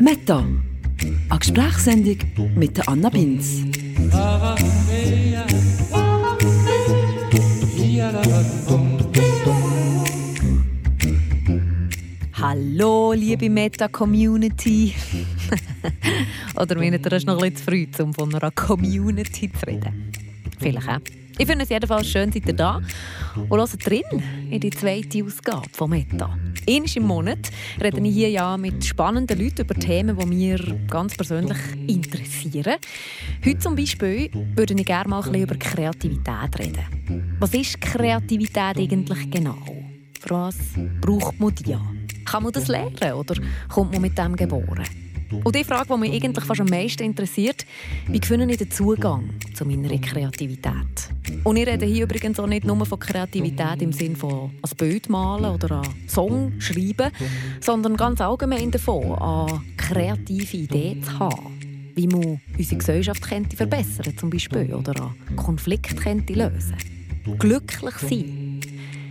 Meta, eine Gesprächssendung mit der Anna Binz. Hallo, liebe Meta-Community. Oder meint ihr, es noch ein bisschen zu früh, um von einer Community zu reden? Vielleicht auch. Ich finde es jedenfalls schön, seid ihr da und hört drin in die zweite Ausgabe von Meta. Einmal im Monat rede ich hier ja mit spannenden Leuten über Themen, die mir ganz persönlich interessieren. Heute zum Beispiel würde ich gerne mal ein über Kreativität reden. Was ist Kreativität eigentlich genau? Für was braucht man die? Kann man das lernen oder kommt man mit dem geboren? Und die Frage, die mich eigentlich fast am meisten interessiert, wie finde ich den Zugang zu meiner Kreativität? Und ich rede hier übrigens auch nicht nur von Kreativität im Sinne von ein Bild malen oder einen Song schreiben, sondern ganz allgemein davon, eine kreative Idee zu haben. Wie man unsere Gesellschaft könnte verbessern zum Beispiel, oder einen Konflikt könnte lösen. Glücklich sein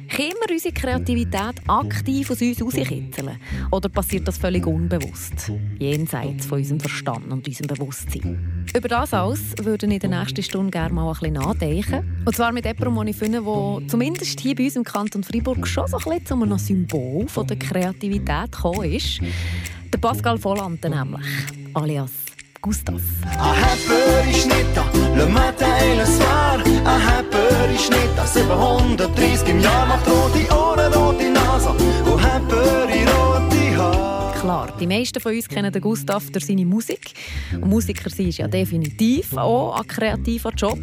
können wir unsere Kreativität aktiv aus uns herauskitzeln? Oder passiert das völlig unbewusst, jenseits von unserem Verstand und unserem Bewusstsein? Über das alles würde ich in der nächsten Stunde gerne mal ein bisschen nachdenken. Und zwar mit jemandem, den ich finde, der zumindest hier bei uns im Kanton Freiburg schon so ein bisschen zu einem Symbol von der Kreativität gekommen ist. Der Pascal Volante nämlich, alias Gustav. Le matin et le soir. Un Happer ist nicht da, 730 im Jahr macht rote Ohren, rote Nase und Happer in Haare. Klar, die meisten von uns kennen den Gustav durch seine Musik. Und Musiker sein ist ja definitiv auch ein kreativer Job.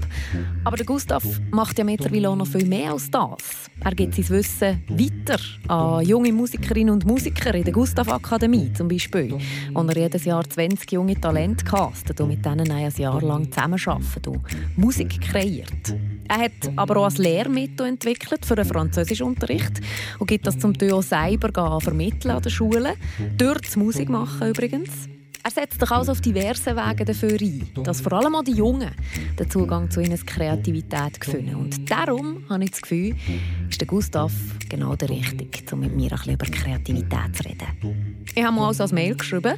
Aber der Gustav macht ja mittlerweile auch noch viel mehr als das. Er gibt sein Wissen weiter an junge Musikerinnen und Musiker in der Gustav Akademie zum Beispiel, wo er jedes Jahr 20 junge Talente castet und mit denen ein Jahr lang zusammenarbeitet und Musik kreiert. Er hat aber auch ein Lehrmittel entwickelt für den Französischunterricht und gibt das zum Teil auch selber vermitteln an den Schulen. Durch das Musik machen übrigens. Er setzt sich also auf diverse Wege dafür ein, dass vor allem auch die Jungen den Zugang zu ihrer Kreativität finden. Und darum habe ich das Gefühl, ist der Gustav genau der Richtige, um mit mir ein bisschen über Kreativität zu reden. Ich habe mir also ein Mail geschrieben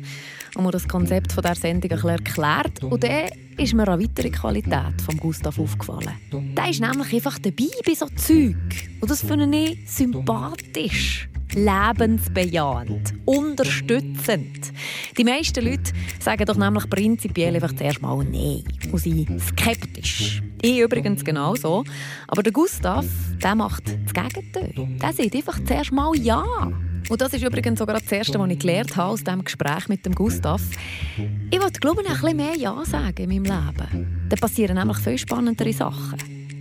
und mir das Konzept dieser Sendung ein erklärt. Und dann ist mir eine weitere Qualität von Gustav aufgefallen. Der ist nämlich einfach dabei bei so Zeug. Und das finde ich sympathisch lebensbejahend, unterstützend. Die meisten Leute sagen doch nämlich prinzipiell einfach zuerst mal Nein und sind skeptisch. Ich übrigens genauso. Aber der Gustav, der macht das Gegenteil. Der sagt einfach zuerst mal Ja. Und das ist übrigens sogar das Erste, was ich gelernt habe aus diesem Gespräch mit dem Gustav. Ich wollte, glaube ich, ein bisschen mehr Ja sagen in meinem Leben. Dann passieren nämlich viel spannendere Sachen,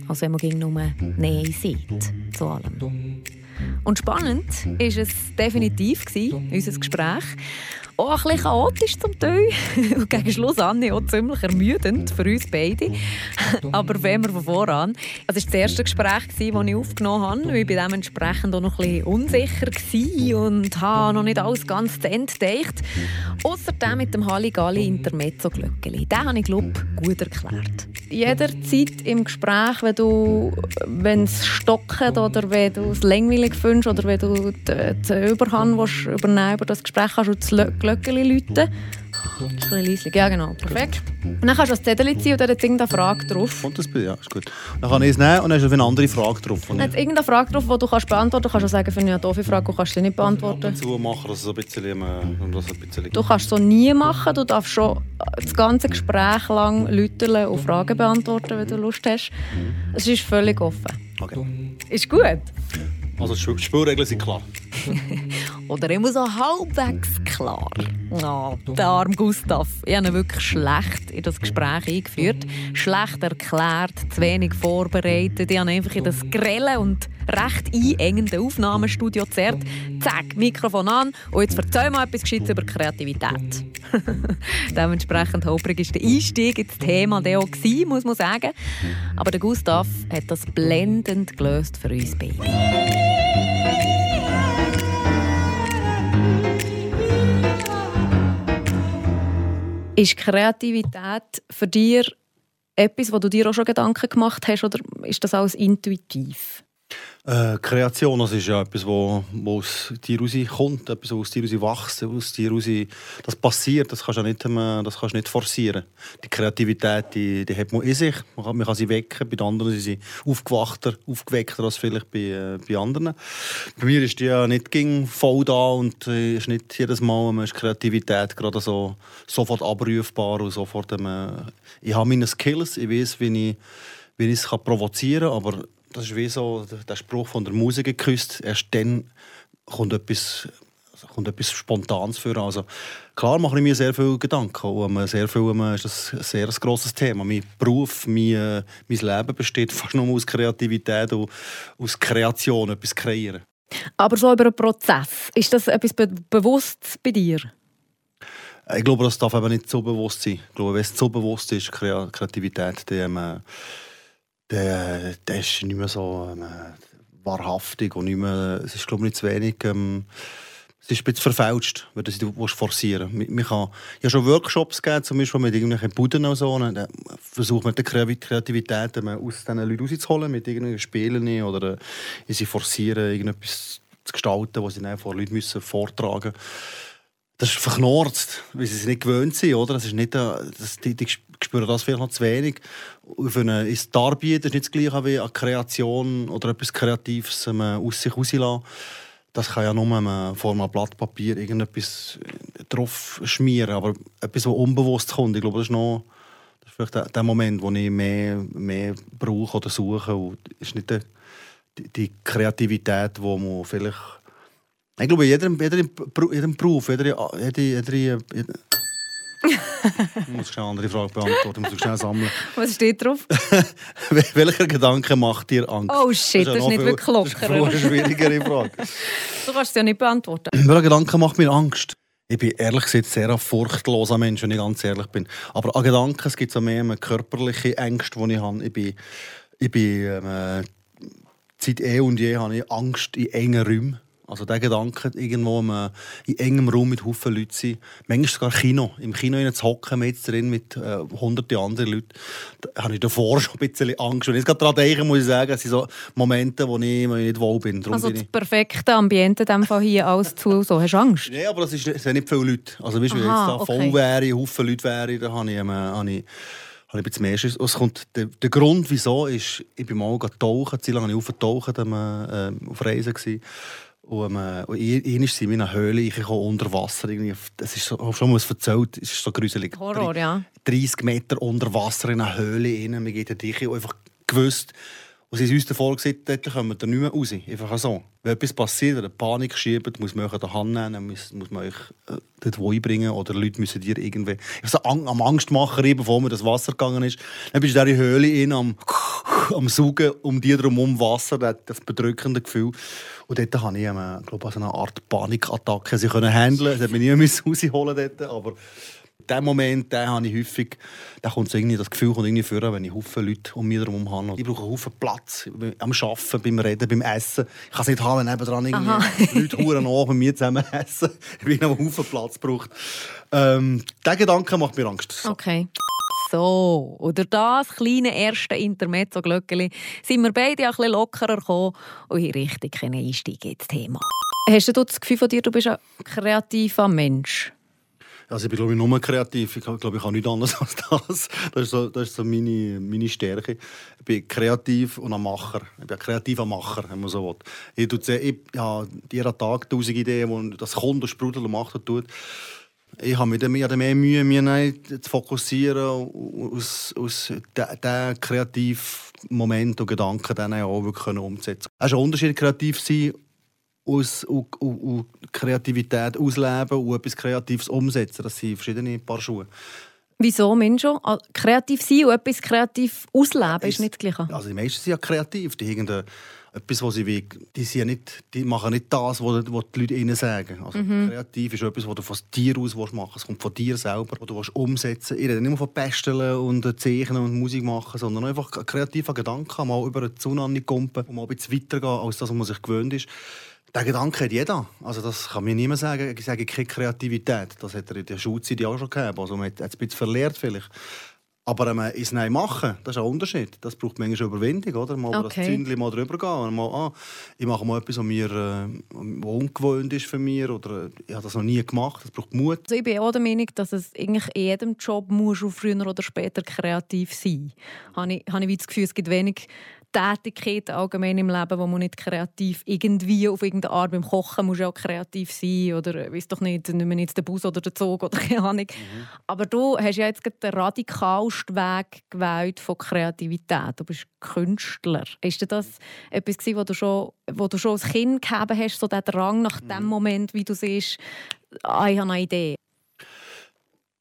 als wenn man nur Nein sieht zu allem. Und spannend war es definitiv, unser Gespräch. Auch ein bisschen chaotisch zum Teil. Und gegen Schluss an auch ziemlich ermüdend für uns beide. Aber wenn wir von voran. Es war das erste Gespräch, das ich aufgenommen habe. Ich war dementsprechend auch noch ein bisschen unsicher und habe noch nicht alles ganz zu Ende gedacht. Außerdem mit dem Halligalli Intermezzo Glöckeli. Den habe ich, glaube ich, gut erklärt. Jederzeit im Gespräch, wenn du es stockt oder wenn du es langweilig findest oder wenn du die, die Überhand willst, übernehmen über das Gespräch kannst du das Glöckchen läuten. Ein bisschen Ja, genau. Perfekt. Und dann kannst du das Zettel ziehen und dann hat irgendeine Frage drauf. Und das Bild, ja, ist gut. Dann kann ich es nehmen und dann hast du eine andere Frage drauf. Dann hat irgendeine Frage drauf, die du kannst beantworten kannst. Du kannst auch sagen, ich eine doofe Frage, du kannst sie nicht beantworten. Dazu machen, dass es ein bisschen, um das ein bisschen... Du kannst so nie machen. Du darfst schon das ganze Gespräch lang läutern und Fragen beantworten, wenn du Lust hast. Es ist völlig offen. Okay. Ist gut. Also die Spielregeln sind klar. Oder immer so halbwegs klar. Oh, der arme Gustav. Ich habe ihn wirklich schlecht in das Gespräch eingeführt. Schlecht erklärt, zu wenig vorbereitet. Ich habe einfach in das grelle und recht einengende Aufnahmestudio gezerrt. Zack, Mikrofon an und jetzt erzähl mal etwas Gescheites über Kreativität. Dementsprechend holprig war der Einstieg ins Thema der auch gewesen, muss man sagen. Aber der Gustav hat das blendend gelöst für uns beide. Ist Kreativität für dich etwas, wo du dir auch schon Gedanken gemacht hast, oder ist das alles intuitiv? Äh, Kreation, das ist ja etwas, wo, wo aus dir rauskommt, etwas, was aus dir raus wächst, aus dir raus, das passiert, das kannst du nicht, ähm, das kannst nicht forcieren. Die Kreativität, die, die hat man in sich, man kann, man kann sie wecken, bei anderen sind sie aufgewachter, aufgeweckter als vielleicht bei, äh, bei anderen. Bei mir ist die ja nicht ging voll da und äh, ist nicht jedes Mal ähm, ist Kreativität gerade so sofort abrufbar und sofort, ähm, ich habe meine Skills, ich weiß, wie ich, wie ich es provozieren kann, aber das ist wie so der Spruch von der Musik geküsst. Erst dann kommt etwas, kommt etwas Spontanes für. Also, klar mache ich mir sehr viele Gedanken. Und sehr viel, ist das ein sehr grosses Thema. Mein Beruf, mein, äh, mein Leben besteht fast nur aus Kreativität und aus Kreation, etwas kreieren. Aber so über einen Prozess, ist das etwas be bewusst bei dir? Ich glaube, das darf eben nicht so bewusst sein. Ich glaube, wenn es so bewusst ist, Kreativität, dann... Ähm, der, der ist nicht mehr so ähm, wahrhaftig und nicht mehr, es ist glaube ich nicht zu wenig ähm, es ist ein bisschen verfälscht, wenn du es forcieren willst. Ich habe schon Workshops gegeben, zum Beispiel mit irgendwelchen Buden und so. Und dann versucht man die Kreativität aus diesen Leuten rauszuholen, mit irgendwelchen Spielen oder äh, sie forcieren, irgendetwas zu gestalten, was sie dann vor Leuten müssen vortragen müssen. Das ist verknorzt, weil sie es nicht gewöhnt sind. Oder? Das ist nicht, äh, das, die, die spüren das vielleicht noch zu wenig. Für eine, ist Darbieten ist nicht das gleiche wie eine Kreation oder etwas Kreatives ähm, aus sich rauslassen. Das kann ja nur man vor einem Blatt Papier irgendetwas äh, drauf schmieren, aber etwas, das unbewusst kommt. Ich glaube, das ist noch das ist vielleicht der, Moment, wo ich mehr, mehr brauche oder suche. Und ist nicht die, die Kreativität, die man vielleicht... Ich glaube, jeder, jeder, jeder Beruf, jeder, jeder, jeder ich muss schnell eine andere Frage beantworten, ich muss schnell sammeln. Was steht drauf? Welcher Gedanke macht dir Angst? Oh shit, das ist, das ist nicht viel, wirklich locker. Das ist eine schwierigere Frage. du kannst es ja nicht beantworten. Welcher Gedanke macht mir Angst? Ich bin ehrlich gesagt sehr ein furchtloser Mensch, wenn ich ganz ehrlich bin. Aber an Gedanken es gibt es mehr körperliche Ängste, die ich habe. Ich bin, ich bin ähm, seit eh und je habe ich Angst in engen Räumen. Also der Gedanke, irgendwo in engem Raum mit Haufen Leuten sein, manchmal sogar Kino, im Kino zu hocken mit drin mit äh, hunderten anderen Leuten, da habe ich davor schon ein bisschen Angst. Und jetzt gerade daran denken, muss ich sagen, es sind so Momente, wo ich, ich nicht wohl bin. Darum also das perfekte Ambiente in dem Fall hier alles zu, so hast du Angst? Nein, aber es, sind nicht viele Leute. Also weißt, wenn jetzt da okay. voll wäre, Haufen Leute wäre, dann habe ich, ähm, habe ich habe ich ein bisschen mehr Schiss. Es kommt, der, der Grund, wieso, ist, ich bin mal tauchen, zu lange habe ich aufgetaucht, äh, auf Reisen gewesen. Und, ähm, ich, sind wir in einer Höhle, ich komme unter Wasser. Irgendwie, das ist so, schon mal erzählt, es ist so gruselig. Horror, ja. 30 Meter unter Wasser in einer Höhle rein, wir gehen dich und einfach gewusst, und sie haben uns davor gesagt, dort kommen wir nicht mehr raus. Einfach so. Wenn etwas passiert, wenn eine Panik schiebt, muss man euch an der Hand nehmen, muss, muss man euch äh, dort einbringen oder Leute müssen dir irgendwie... Ich so am Angstmacher, bevor mir das Wasser gegangen ist. Dann bist du in dieser Höhle in, am, am Saugen, um dir herum Wasser, das bedrückende Gefühl. Und dort habe ich, ähm, glaube ich, eine Art Panikattacke sie können handeln. Das hat mich nie rausholen dort, aber den Moment, den habe ich häufig, da kommt so irgendwie, das Gefühl kommt irgendwie vor, wenn ich Haufen Leute um mich herum habe. Ich brauche Haufen Platz am Arbeiten, beim Reden, beim Essen. Ich kann es nicht haben, wenn nebenan irgendwie Leute Huren nach bei mir zusammen essen. Ich bin einen Haufen Platz braucht. Ähm, der Gedanke macht mir Angst. Okay. So, oder das kleine erste Intermezzo-Glöckchen sind wir beide ein bisschen lockerer gekommen und in richtig Einstieg ins Thema. Hast du das Gefühl von dir, du bist ein kreativer Mensch? Also ich bin glaube ich nur kreativ. Ich glaube, ich kann nichts anderes als das. Das ist so, das ist so meine, meine Stärke. Ich bin kreativ und ein Macher. Ich bin ein kreativer Macher, wenn man so will. Ich, ich, ich habe jeden Tag tausend Ideen, wo das kommt und sprudelt und macht und tut. Ich habe mir mehr, mehr Mühe, mich zu fokussieren aus, aus diesen kreativen Moment und Gedanken dann auch wirklich umzusetzen. Es ist ein Unterschied, kreativ sein aus, und, und, und Kreativität ausleben und etwas Kreatives umsetzen. Das sind verschiedene Paar Schuhe. Wieso, Mensch? Kreativ sein und etwas kreativ ausleben ist, ist nicht das Gleiche? Also die meisten sind ja kreativ. Die haben etwas, was sie will. Die, sind ja nicht, die machen nicht das, was, die Leute ihnen sagen. Also mhm. kreativ ist etwas, was du von dir aus machen willst. Es kommt von dir selber, was du umsetzen willst. Ich rede nicht nur von Basteln und Zeichnen und Musik machen, sondern einfach kreativer Gedanken, mal über eine Zunahme kumpen und mal ein bisschen weitergehen, als das, was man sich gewöhnt ist. Der Gedanke hat jeder. Also das kann mir niemand sagen. Ich sage keine Kreativität. Das hat er in der Schulzeit auch schon gehabt. Also man hat es ein bisschen verlehrt vielleicht. Aber ähm, ins Nein machen, das ist ein Unterschied. Das braucht manchmal Überwindung, oder? Mal über Okay. das Zündchen mal drüber gehen. Mal, ah, ich mache mal etwas, was mir äh, ungewohnt ist für mich. Oder äh, ich habe das noch nie gemacht. Das braucht Mut. Also ich bin auch der Meinung, dass es eigentlich in jedem Job muss früher oder später kreativ sein habe ich, habe ich das Gefühl, es gibt wenig Tätigkeiten allgemein im Leben, wo man nicht kreativ irgendwie auf irgendeine Art beim Kochen muss ja auch kreativ sein oder äh, weiß doch nicht, nicht mehr jetzt den Bus oder den Zug oder keine Ahnung. Aber du hast ja jetzt den radikalsten Weg gewählt von Kreativität. Du bist Künstler. Ist dir das etwas gewesen, wo du schon, wo du schon als Kind gehabt hast, so der Drang nach dem Moment, wie du siehst, ah, ich habe eine Idee?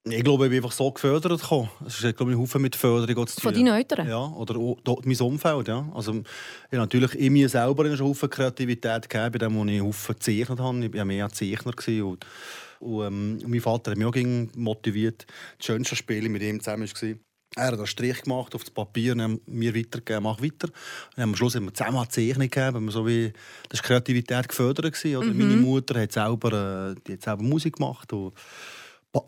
Ich glaube, ich bin einfach so gefördert gekommen. Es ist glaube ich, Haufen mit Förderung zu Von tun. deinen Eltern? Ja, oder dort mein Umfeld. Ja. Also, ich natürlich in mir selber einen Haufen Kreativität gegeben, bei dem, wo ich Haufen gezeichnet habe. Ich war mehr ein Zeichner. Und, und, ähm, mein Vater hat mich auch motiviert. Das schönste Spiel mit ihm zusammen war, er hat einen Strich gemacht auf das Papier und mir weitergegeben, mach weiter. Und am Schluss haben wir zusammen eine Zeichnung gegeben. So wie, das war Kreativität gefördert. Oder? Meine Mutter hat selber, äh, die hat selber Musik gemacht. Und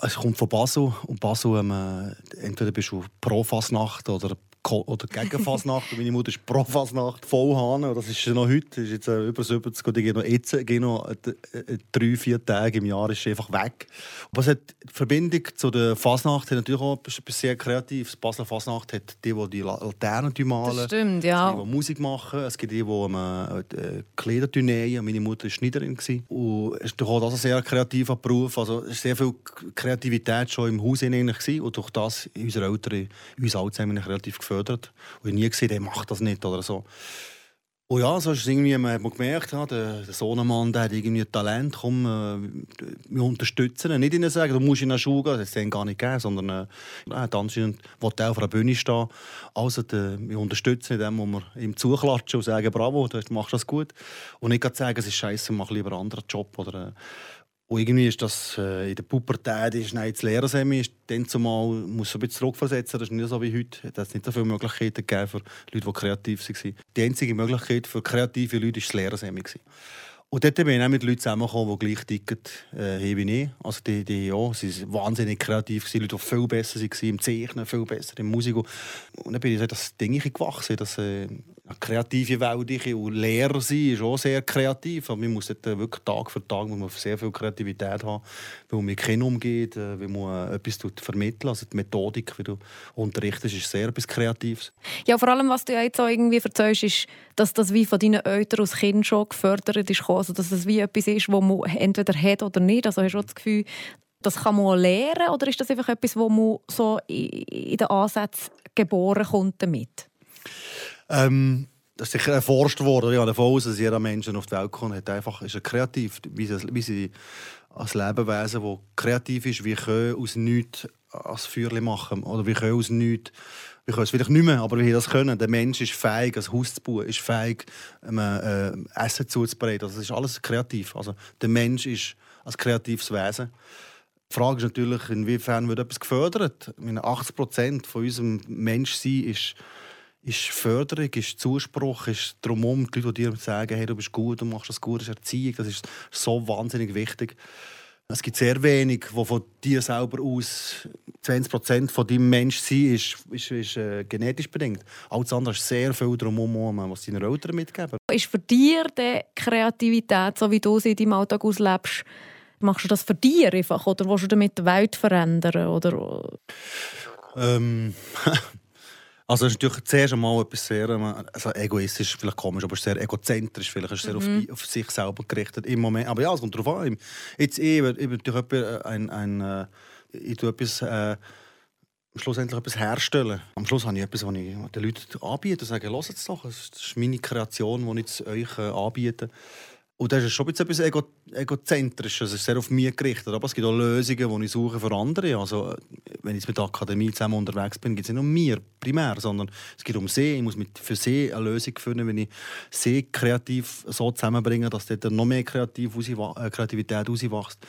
Es kommt von Basel. Und Basel, ähm, äh, entweder bist du pro Fasnacht oder, oder gegen Fasnacht. Meine Mutter ist pro Fasnacht voll Das ist noch heute. Ist jetzt äh, über 70. Und ich gehe noch jetzt gehe noch, äh, äh, drei, vier Tage im Jahr ist einfach weg. Aber es hat die Verbindung zu der Fasnacht hat natürlich auch etwas sehr Kreatives. Die Basler Fasnacht hat die, die die La- Laternen malen. Das stimmt, ja. die, die Musik machen. Es gibt die, die ähm, äh, Kleider nähen. Meine Mutter war Schneiderin. Und es ist auch das ein sehr kreativer Beruf. Also, es war sehr viel Kreativität schon im Haus. Und durch das unsere Eltern uns alle relativ gefördert. Und ich nie gesehen, der macht das nicht oder so. Und ja, so ist es irgendwie, man hat gemerkt, ja, der, der Sohnemann der hat irgendwie Talent, komm, äh, wir unterstützen ihn. Nicht ihnen sagen, du musst in eine Schule gehen, das hat es gar nicht gegeben, sondern äh, er hat anscheinend will auf einer Bühne stehen. Also der, wir unterstützen ihn, indem wir ihm zuklatschen und sagen, bravo, du machst das gut. Und nicht sagen, es ist scheiße, mach lieber einen anderen Job. Oder, äh, und irgendwie ist das äh, in der Pubertät, ist nein, das Lehrersemi ist dann zumal, muss ein bisschen zurückversetzen, das ist nicht so wie heute. Es hat nicht so viele Möglichkeiten gegeben für Leute, die kreativ waren. Die einzige Möglichkeit für kreative Leute war das Lehrersemi. Und dort bin ich auch mit Leuten zusammengekommen, die gleich ticken äh, wie ich. Also die, die, ja, sie sind wahnsinnig kreativ, gewesen, Leute, die viel besser waren im Zeichnen, viel besser in Musik. Und dann bin ich so das Ding gewachsen, das äh, eine kreative Welt. ich- Und Lehrer sein ist auch sehr kreativ. Aber man muss äh, wirklich Tag für Tag muss sehr viel Kreativität haben, weil man mit Kindern umgeht, äh, weil man äh, etwas tut vermitteln Also die Methodik, wie du unterrichtest, ist sehr etwas Kreatives. Ja, vor allem, was du ja jetzt auch irgendwie erzählst, ist, dass das wie von deinen Eltern als Kind schon gefördert ist. Also, dass es wie etwas ist, das man entweder hat oder nicht. Also hast du das Gefühl, das kann man auch lernen oder ist das einfach etwas, wo man so in den Ansätzen geboren kommt damit? Ähm, das ist sicher erforscht worden. Ich gehe davon dass jeder Mensch auf die Welt kommt, hat einfach, ist er kreativ. Wie sie, wie sie als Lebewesen, das kreativ ist, wie können aus nichts als Feuerchen machen. Oder wir können aus nichts, wir können es vielleicht nicht mehr, aber wir das können. Der Mensch ist fähig, ein Haus zu bauen, ist fähig, ähm, äh, Essen zuzubereiten. Also, das ist alles kreativ. Also, der Mensch ist ein kreatives Wesen. Die Frage ist natürlich, inwiefern wird etwas gefördert? Ich meine, 80 Prozent von unserem Menschsein ist, ist Förderung, ist Zuspruch, ist drumherum die Leute, die dir sagen, hey, du bist gut, du machst das gut, das ist Erziehung, das ist so wahnsinnig wichtig. Es gibt sehr wenig, wo von dir selber aus 20 Prozent von deinem Menschsein ist, ist, ist äh, genetisch bedingt. Alles andere ist sehr viel drumherum, was deine Eltern mitgeben. Ist für dich die Kreativität, so wie du sie in deinem Alltag auslebst, machst du das für dich einfach oder willst du damit die Welt verändern? Oder Ähm, also es ist natürlich zuerst einmal etwas sehr also egoistisch, vielleicht komisch, aber es ist sehr egozentrisch, vielleicht ist es sehr auf, die, auf sich selber gerichtet im Moment. Aber ja, es kommt darauf an. Jetzt ich, ich bin natürlich jemand, ein, ein, äh, ich tue etwas, äh, schlussendlich etwas herstellen. Am Schluss habe ich etwas, was ich den Leuten anbiete und sage, hört es doch, das ist meine Kreation, die ich euch äh, anbiete. Und das ist schon ein bisschen ego egozentrisch. Es ist sehr auf mich gerichtet. Aber es gibt auch Lösungen, die ich suche für andere. Also, wenn ich mit der Akademie zusammen unterwegs bin, geht es nicht um mir primär, sondern es geht um sie. Ich muss mit, für sie eine Lösung finden, wenn ich sie kreativ so zusammenbringe, dass dort noch mehr Kreativ rauswa- äh, Kreativität rauswächst.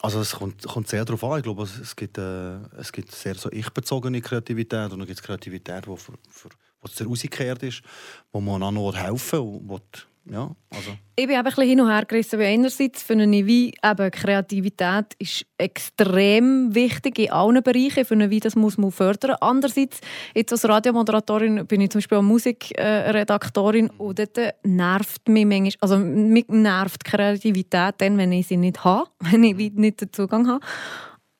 Also es kommt, kommt sehr darauf an. Ich glaube, es, gibt, äh, es gibt sehr so ich-bezogene Kreativität und dann gibt es Kreativität, die für, für, wo rausgekehrt ist, wo man einander helfen will ja, also. Ich bin eben ein bisschen hin und her gerissen, weil einerseits finde ich, wie eben Kreativität ist extrem wichtig in allen Bereichen. Ich finde, wie das muss man fördern. Andererseits, jetzt als Radiomoderatorin bin ich zum Beispiel auch Musikredaktorin und dort nervt mich manchmal, also mich nervt Kreativität dann, wenn ich sie nicht habe, wenn ich nicht den Zugang habe.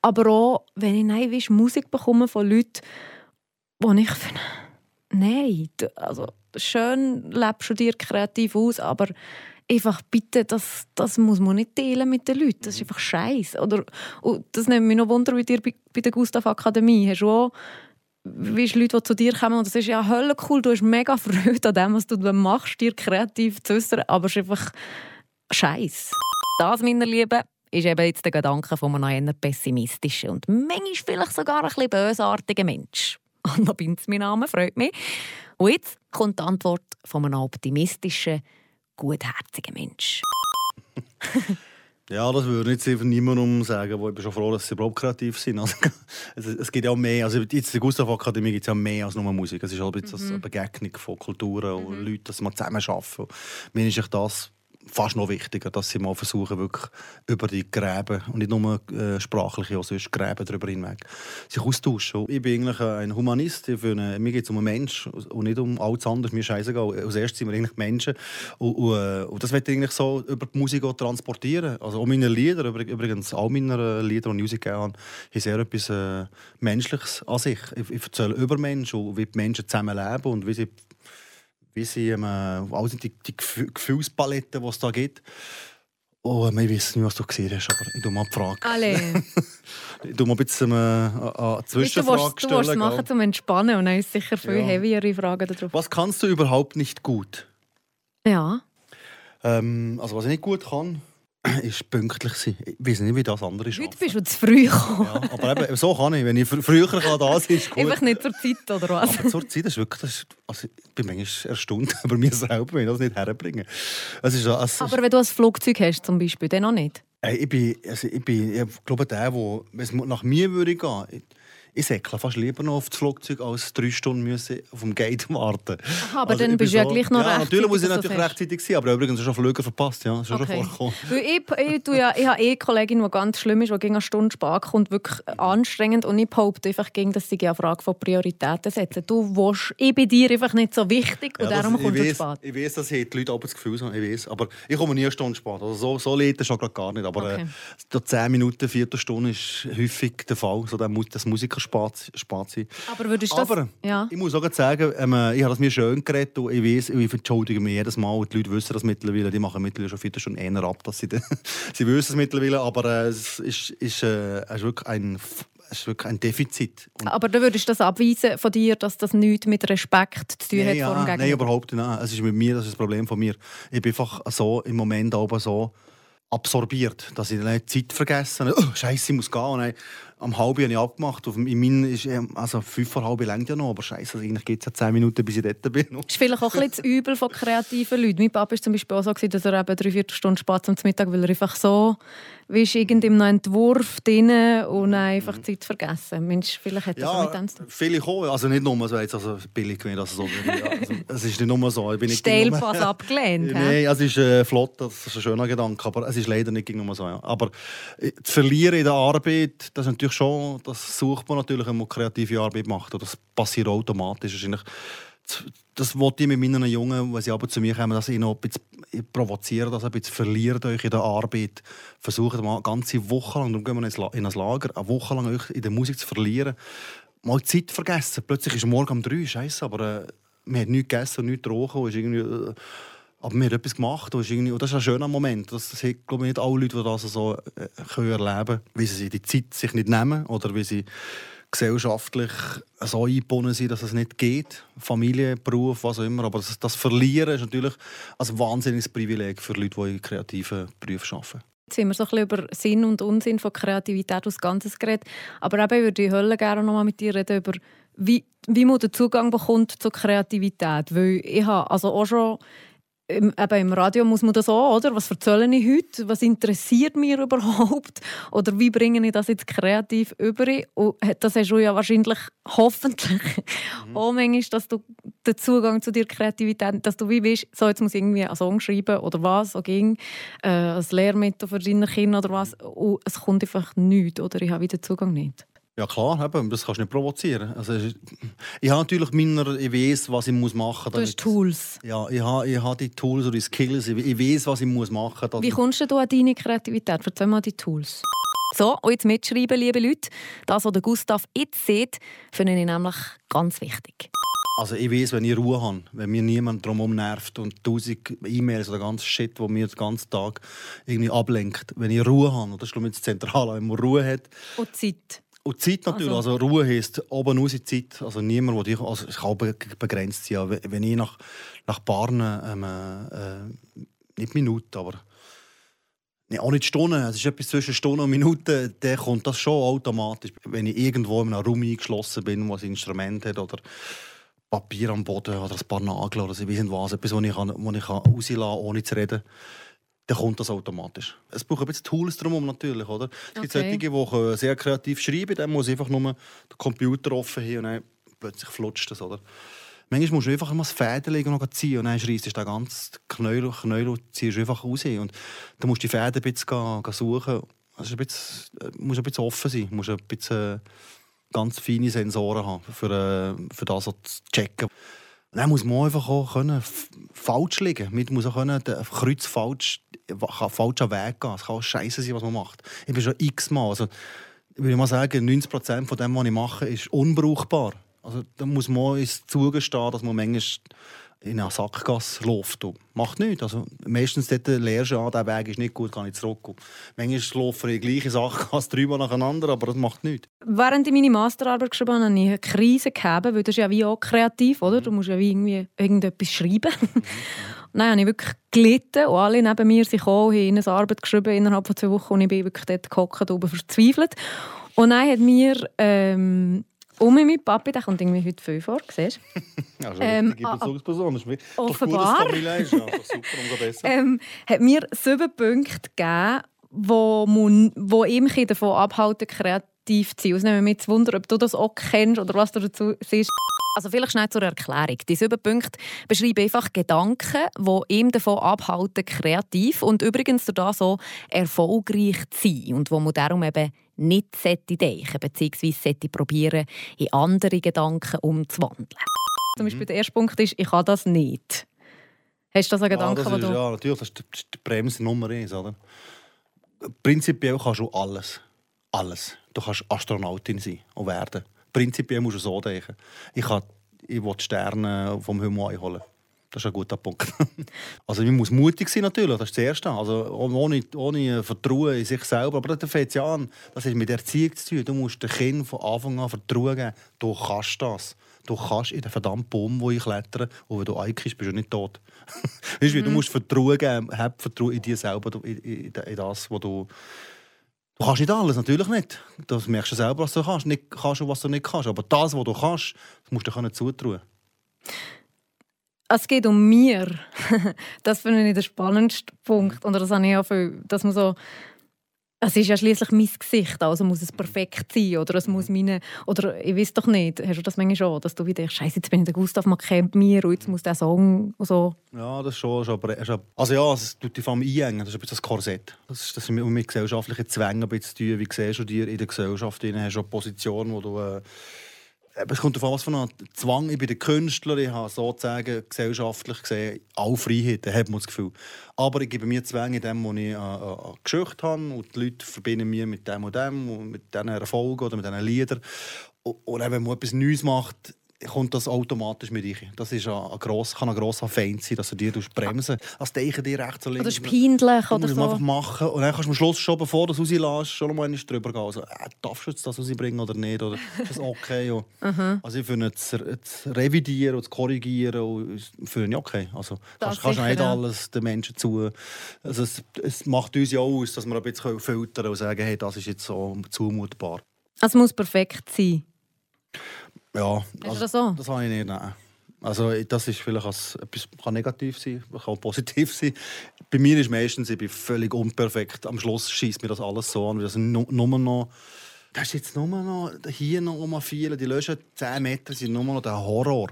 Aber auch, wenn ich nein, weißt, Musik bekomme von Leuten, wo ich finde, nein, also schön lebst du dir kreativ aus, aber einfach bitte, das, das muss man nicht teilen mit den Leuten. Das ist einfach scheiße. Oder und das nimmt mich noch Wunder, wie dir bei, bei der Gustav Akademie hast du auch weißt, Leute, die zu dir kommen und das ist ja hölle cool, du hast mega Freude an dem, was du machst, dir kreativ zu äußern, aber es ist einfach scheiße. Das, meine Lieben, ist eben jetzt der Gedanke von einem eher pessimistischen und manchmal vielleicht sogar ein bisschen bösartigen Mensch. Anna Binz, mein Name, freut mich. Und jetzt kommt die Antwort von einem optimistischen, gutherzigen Mensch. Ja, das würde ich jetzt niemandem sagen, wo ich bin schon froh, dass sie überhaupt kreativ sind. Also, es, es gibt ja auch mehr, also jetzt in der Gustav Akademie gibt es ja mehr als nur Musik. Es ist ein bisschen mhm. eine Begegnung von Kulturen und mhm. Leuten, dass man zusammen arbeiten. Mir ist das fast noch wichtiger, dass sie mal versuchen, wirklich über die Gräben und nicht nur äh, sprachliche, auch sonst Gräben darüber hinweg, sich austauschen. Ich bin eigentlich ein Humanist, ich finde, mir geht es um einen Menschen und nicht um alles andere, mir scheißegal. Als erstes sind wir eigentlich Menschen und, und, äh, und das ich eigentlich so über die Musik auch transportieren. Also auch meine Lieder, übrigens all meine Lieder, die ich rausgegeben habe, haben sehr etwas äh, Menschliches an sich. Ich, ich erzähle über Menschen und wie die Menschen zusammenleben und wie sie wie sie ähm, all die, die Gefühlspaletten, die es da gibt. Oh, ich weiß nicht, was du gesehen hast, aber ich tue mal die Frage. Alle. ich tue mal ein bisschen äh, eine Zwischenfrage stellen. Du musst machen zum Entspannen und dann ist sicher viel ja. heavyere Fragen darauf. Was kannst du überhaupt nicht gut? Ja. Ähm, also was ich nicht gut kann, ist pünktlich sein. Ich weiß nicht, wie das andere ist. Heute bist du zu früh gekommen. Ja, aber eben, so kann ich. Wenn ich früher kann, das ist gut. Einfach nicht zur Zeit, oder was? Aber zur Zeit ist wirklich... Also, ich bin manchmal erstaunt über mich selber, wenn ich das nicht herbringe. Es ist, es aber wenn du ein Flugzeug hast, zum Beispiel, dann noch nicht? Ich bin, also ich, bin ich glaube, der, der, wenn es nach mir würde gehen ich säckle fast lieber noch auf das Flugzeug, als drei Stunden müssen auf dem Gate warten Aha, aber also dann bist du ja gleich noch ja, rechtzeitig. Natürlich muss ich natürlich rechtzeitig sein, aber übrigens schon Flüge verpasst. Ja, ist okay. schon ich, ich, ich, ja, ich habe eh eine Kollegin, die ganz schlimm ist, die gegen eine Stunde spät kommt, wirklich anstrengend. Und ich behaupte einfach, gegen, dass sie eine Frage von Prioritäten setzen. Du willst, ich bin dir einfach nicht so wichtig und ja, darum kommst du spät. Ich weiß, dass die Leute aber das Gefühl haben, ich weiß. Aber ich komme nie eine Stunde spät. Also so, so lädt es schon gar nicht. Aber okay. äh, 10 Minuten, Viertelstunde ist häufig der Fall, so das Musiker spät sein. Aber würdest du das... ja. ich muss auch sagen, ähm, ich habe das mir schön geredet und ich weiß, ich entschuldige mich jedes Mal. Und die Leute wissen das mittlerweile, die machen mittlerweile schon viele schon eher ab, dass sie, sie wissen es mittlerweile, aber äh, es ist, ist, äh, ist wirklich ein es ist wirklich ein Defizit. Und aber du würdest das abweisen von dir, dass das nichts mit Respekt zu tun nein, hat vor ja, Nein, überhaupt nicht. Es ist mit mir, das ist das Problem von mir. Ich bin einfach so im Moment oben so absorbiert, dass ich dann Zeit vergessen habe. Oh, Scheiße, ich muss gehen. Und dann am halb habe ich abgemacht. Auf, in meinen ist, also fünf vor halb längt ja noch, aber scheiße, also eigentlich geht es ja zehn Minuten, bis ich dort bin. Das ist vielleicht auch ein bisschen das Übel von kreativen Leuten. Mein Papa war zum Beispiel auch so, dass er eben drei, vier Stunden spät zum Mittag, weil er einfach so, wie ist irgendein Entwurf drin und einfach die Zeit vergessen. Mensch, vielleicht hat das ja, auch mit dem zu tun. Vielleicht auch, also nicht nur so jetzt also billig gewesen, also so, also, es ist nicht nur so. Ich bin nicht Stellpass abgelehnt. Nein, es ist äh, flott, das ist ein schöner Gedanke, aber es ist leider nicht nur so. Ja. Aber äh, zu verlieren in der Arbeit, das ist natürlich schon, das sucht man natürlich, wenn man kreative Arbeit macht. Das passiert automatisch. Wahrscheinlich, das wollte ich mit meinen Jungen, wenn sie aber zu mir kommen, dass ich noch ein bisschen provoziere, dass ihr ein bisschen verliert euch in der Arbeit. Versucht mal eine ganze Woche lang, darum gehen wir in ein Lager, eine Woche lang euch in der Musik zu verlieren. Mal die Zeit vergessen. Plötzlich ist morgen um drei, scheiße, aber äh, man hat nichts gegessen und nichts getrunken. Ist irgendwie, äh, aber wir haben etwas gemacht. Und, das ist ein schöner Moment. Das, das haben, glaube ich, nicht alle Leute, die das so äh, können erleben können, wie sie die Zeit sich nicht nehmen oder wie sie gesellschaftlich so eingebunden sind, dass es nicht geht. Familie, Beruf, was auch immer. Aber das, das Verlieren ist natürlich ein wahnsinniges Privileg für Leute, die in kreativen Berufen arbeiten. Jetzt sind wir so ein über Sinn und Unsinn von Kreativität als Ganzes geredet. Aber eben würde ich Hölle gerne noch mal mit dir reden über wie, wie man den Zugang bekommt zur Kreativität. Weil ich habe also auch schon im, eben im Radio muss man das auch, oder? Was erzähle ich heute? Was interessiert mich überhaupt? Oder wie bringe ich das jetzt kreativ über? Und das hast du ja wahrscheinlich, hoffentlich, mhm. auch manchmal, dass du den Zugang zu dir Kreativität, dass du wie weißt, so jetzt muss ich irgendwie einen Song schreiben oder was, oder ging, äh, ein Lehrmittel für deine Kinder oder was. Und es kommt einfach nichts, oder ich habe wieder Zugang nicht. Ja klar, eben, das kannst du nicht provozieren. Also, ich habe natürlich meine, ich weiß, was ich muss machen muss. Du hast Tools. Ja, ich habe, ich habe die Tools oder die Skills, ich, ich weiß, was ich muss machen muss. Wie kommst du an deine Kreativität? Erzähl mal die Tools. So, und jetzt mitschreiben, liebe Leute. Das, was der Gustav jetzt sieht, finde ich nämlich ganz wichtig. Also ich weiß, wenn ich Ruhe habe, wenn mir niemand drumherum nervt und tausend E-Mails oder ganz Shit, wo mir den ganzen Tag irgendwie ablenkt. Wenn ich Ruhe habe, das ist glaube ich das Zentrale, wenn man Ruhe hat. Und Zeit. Und Zeit natürlich, also, also Ruhe heisst oben raus Zeit. Also niemand, der dich, also es kann begrenzt sein. Wenn ich nach, nach Barnen, ähm, äh, nicht Minuten, aber nee, auch nicht Stunden, es ist etwas zwischen Stunden und Minuten, dann kommt das schon automatisch. Wenn ich irgendwo in einem Raum eingeschlossen bin, wo ein Instrument hat oder Papier am Boden oder ein paar Nagel oder so, weiß nicht was, etwas, das ich, kann, wo ich kann rauslassen kann, ohne zu reden dann kommt das automatisch. Es braucht ein bisschen Tools drumherum natürlich, oder? Es gibt okay. solche, die sehr kreativ schreiben, dann muss einfach nur den Computer offen haben und dann plötzlich flutscht das, oder? Manchmal musst du einfach mal das Fäden noch ziehen und dann schreist du den ganzen Knäuel, Knäuel ziehst du einfach raus und dann musst du die Fäden ein bisschen gehen, gehen suchen. Also ein bisschen, äh, musst ein bisschen offen sein, musst ein bisschen ganz feine Sensoren haben, für, äh, für das zu checken. Dann muss man einfach auch können, falsch liegen. Man muss auch können, den Kreuz falsch, falscher Weg gehen. Es kann auch scheiße sein, was man macht. Ich bin schon x-mal. Also, ich würde mal sagen, 90 Prozent von dem, was ich mache, ist unbrauchbar. Also, da muss man uns zugestehen, dass man manchmal in eine Sackgasse läuft. Macht nichts. Also, meistens dort lernst du, ah, der Weg ist nicht gut, kann ich zurück. Manchmal laufen die gleiche Sackgasse dreimal nacheinander, aber das macht nichts. Während ich meine Masterarbeit geschrieben habe, habe ich eine Krise gehabt, weil das ist ja wie auch kreativ, oder? Du musst ja wie irgendwie irgendetwas schreiben. Nein, habe ich wirklich gelitten und alle neben mir sind gekommen, haben eine Arbeit geschrieben innerhalb von zwei Wochen und ich bin wirklich dort gehockt oben verzweifelt. Und dann hat mir ähm, und mit Papi, der kommt irgendwie heute viel vor, siehst du? also ähm, eine Bezugsperson. Das ist offenbar. Gut, super, umso besser. ähm, hat mir sieben Punkte gegeben, wo, man, wo ihm davon abhalten kreativ zu sein. Es nimmt mich zu Wunder, ob du das auch kennst oder was du dazu siehst. Also vielleicht schnell zur Erklärung. Die sieben Punkte beschreiben einfach Gedanken, die ihm davon abhalten, kreativ und übrigens durch so erfolgreich zu sein und wo man darum eben nicht denken bzw. probieren, in andere Gedanken umzuwandeln. Zum Beispiel der erste Punkt ist, ich kann das nicht. Hast du das einen Gedanken, ah, das ist, Ja, natürlich, das ist die Bremse Nummer eins. Oder? Prinzipiell kannst du alles. Alles. Du kannst Astronautin sein und werden prinzipiell musst du so denken. Ich, kann, ich will die Sterne vom Himmel einholen. Das ist ein guter Punkt. also man muss mutig sein natürlich, das ist das Erste. Also ohne, ohne Vertrauen in sich selber. Aber das fängt ja an. Das hat mit Erziehung zu tun. Du musst dem Kind von Anfang an Vertrauen geben. Du kannst das. Du kannst in den verdammten Baum, wo ich klettere, und wenn du einkriegst, bist du nicht tot. weißt du, mhm. du musst Vertrauen geben, hab Vertrauen in dir selber, in, in, in das, was du Du kannst nicht alles, natürlich nicht. Das merkst du selber, was du kannst. Nicht kannst du, was du nicht kannst. Aber das, was du kannst, das musst du dir zutrauen. Es geht um mir. das finde ich der spannendste Punkt. Und das habe ich auch viel, dass man so es ist ja schließlich mein Gesicht, also muss es perfekt sein oder es muss meine oder ich weiß doch nicht, hast du das manchmal schon, dass du wieder Scheiße, jetzt bin ich der Gustav, man kennt mich und jetzt muss der Song und so. Ja, das schon, schon also ja, es tut die Familie einengen, das ist ein bisschen das Korsett. Das ist das mit, mit gesellschaftlichen Zwängen ein bisschen zu tun. Wie siehst du dir in der Gesellschaft? Du hast eine Position, wo du äh, es kommt an, was für einen Zwang. Ich bin der Künstler, ich habe sozusagen gesellschaftlich gesehen alle Freiheiten, hat man das Gefühl. Aber ich gebe mir Zwänge in dem, was ich äh, äh, Geschichte habe und die Leute verbinden mich mit dem und dem und mit diesen Erfolgen oder mit diesen Liedern. Und, und wenn man etwas Neues macht, kommt das automatisch mit rein. Das ist ein, ein gross, kann ein grosser Feind sein, dass du dir bremsen Das denke dir rechts und links. Oder ist peinlich oder so. einfach machen. Und dann kannst du am Schluss schon, bevor du es rauslässt, schon mal drüber gehen. Also, äh, darfst du jetzt das rausbringen oder nicht? Oder ist das okay? und, also ich finde, zu, zu revidieren und zu korrigieren, finde ich okay. Also, das kannst, du nicht ja. alles den Menschen zu... Also es, es macht uns ja aus, dass wir ein bisschen filtern und sagen, hey, das ist jetzt so zumutbar. Es muss perfekt sein. Ja, also, das so? Das habe ich nicht, nein. Also das ist vielleicht als, etwas kann negativ sein, kann positiv sein. Bei mir ist meistens, ich bin völlig unperfekt. Am Schluss schießt mir das alles so an, wie das nur, noch das ist jetzt nur noch hier noch um viele. Die löschen 10 Meter sind nur noch der Horror.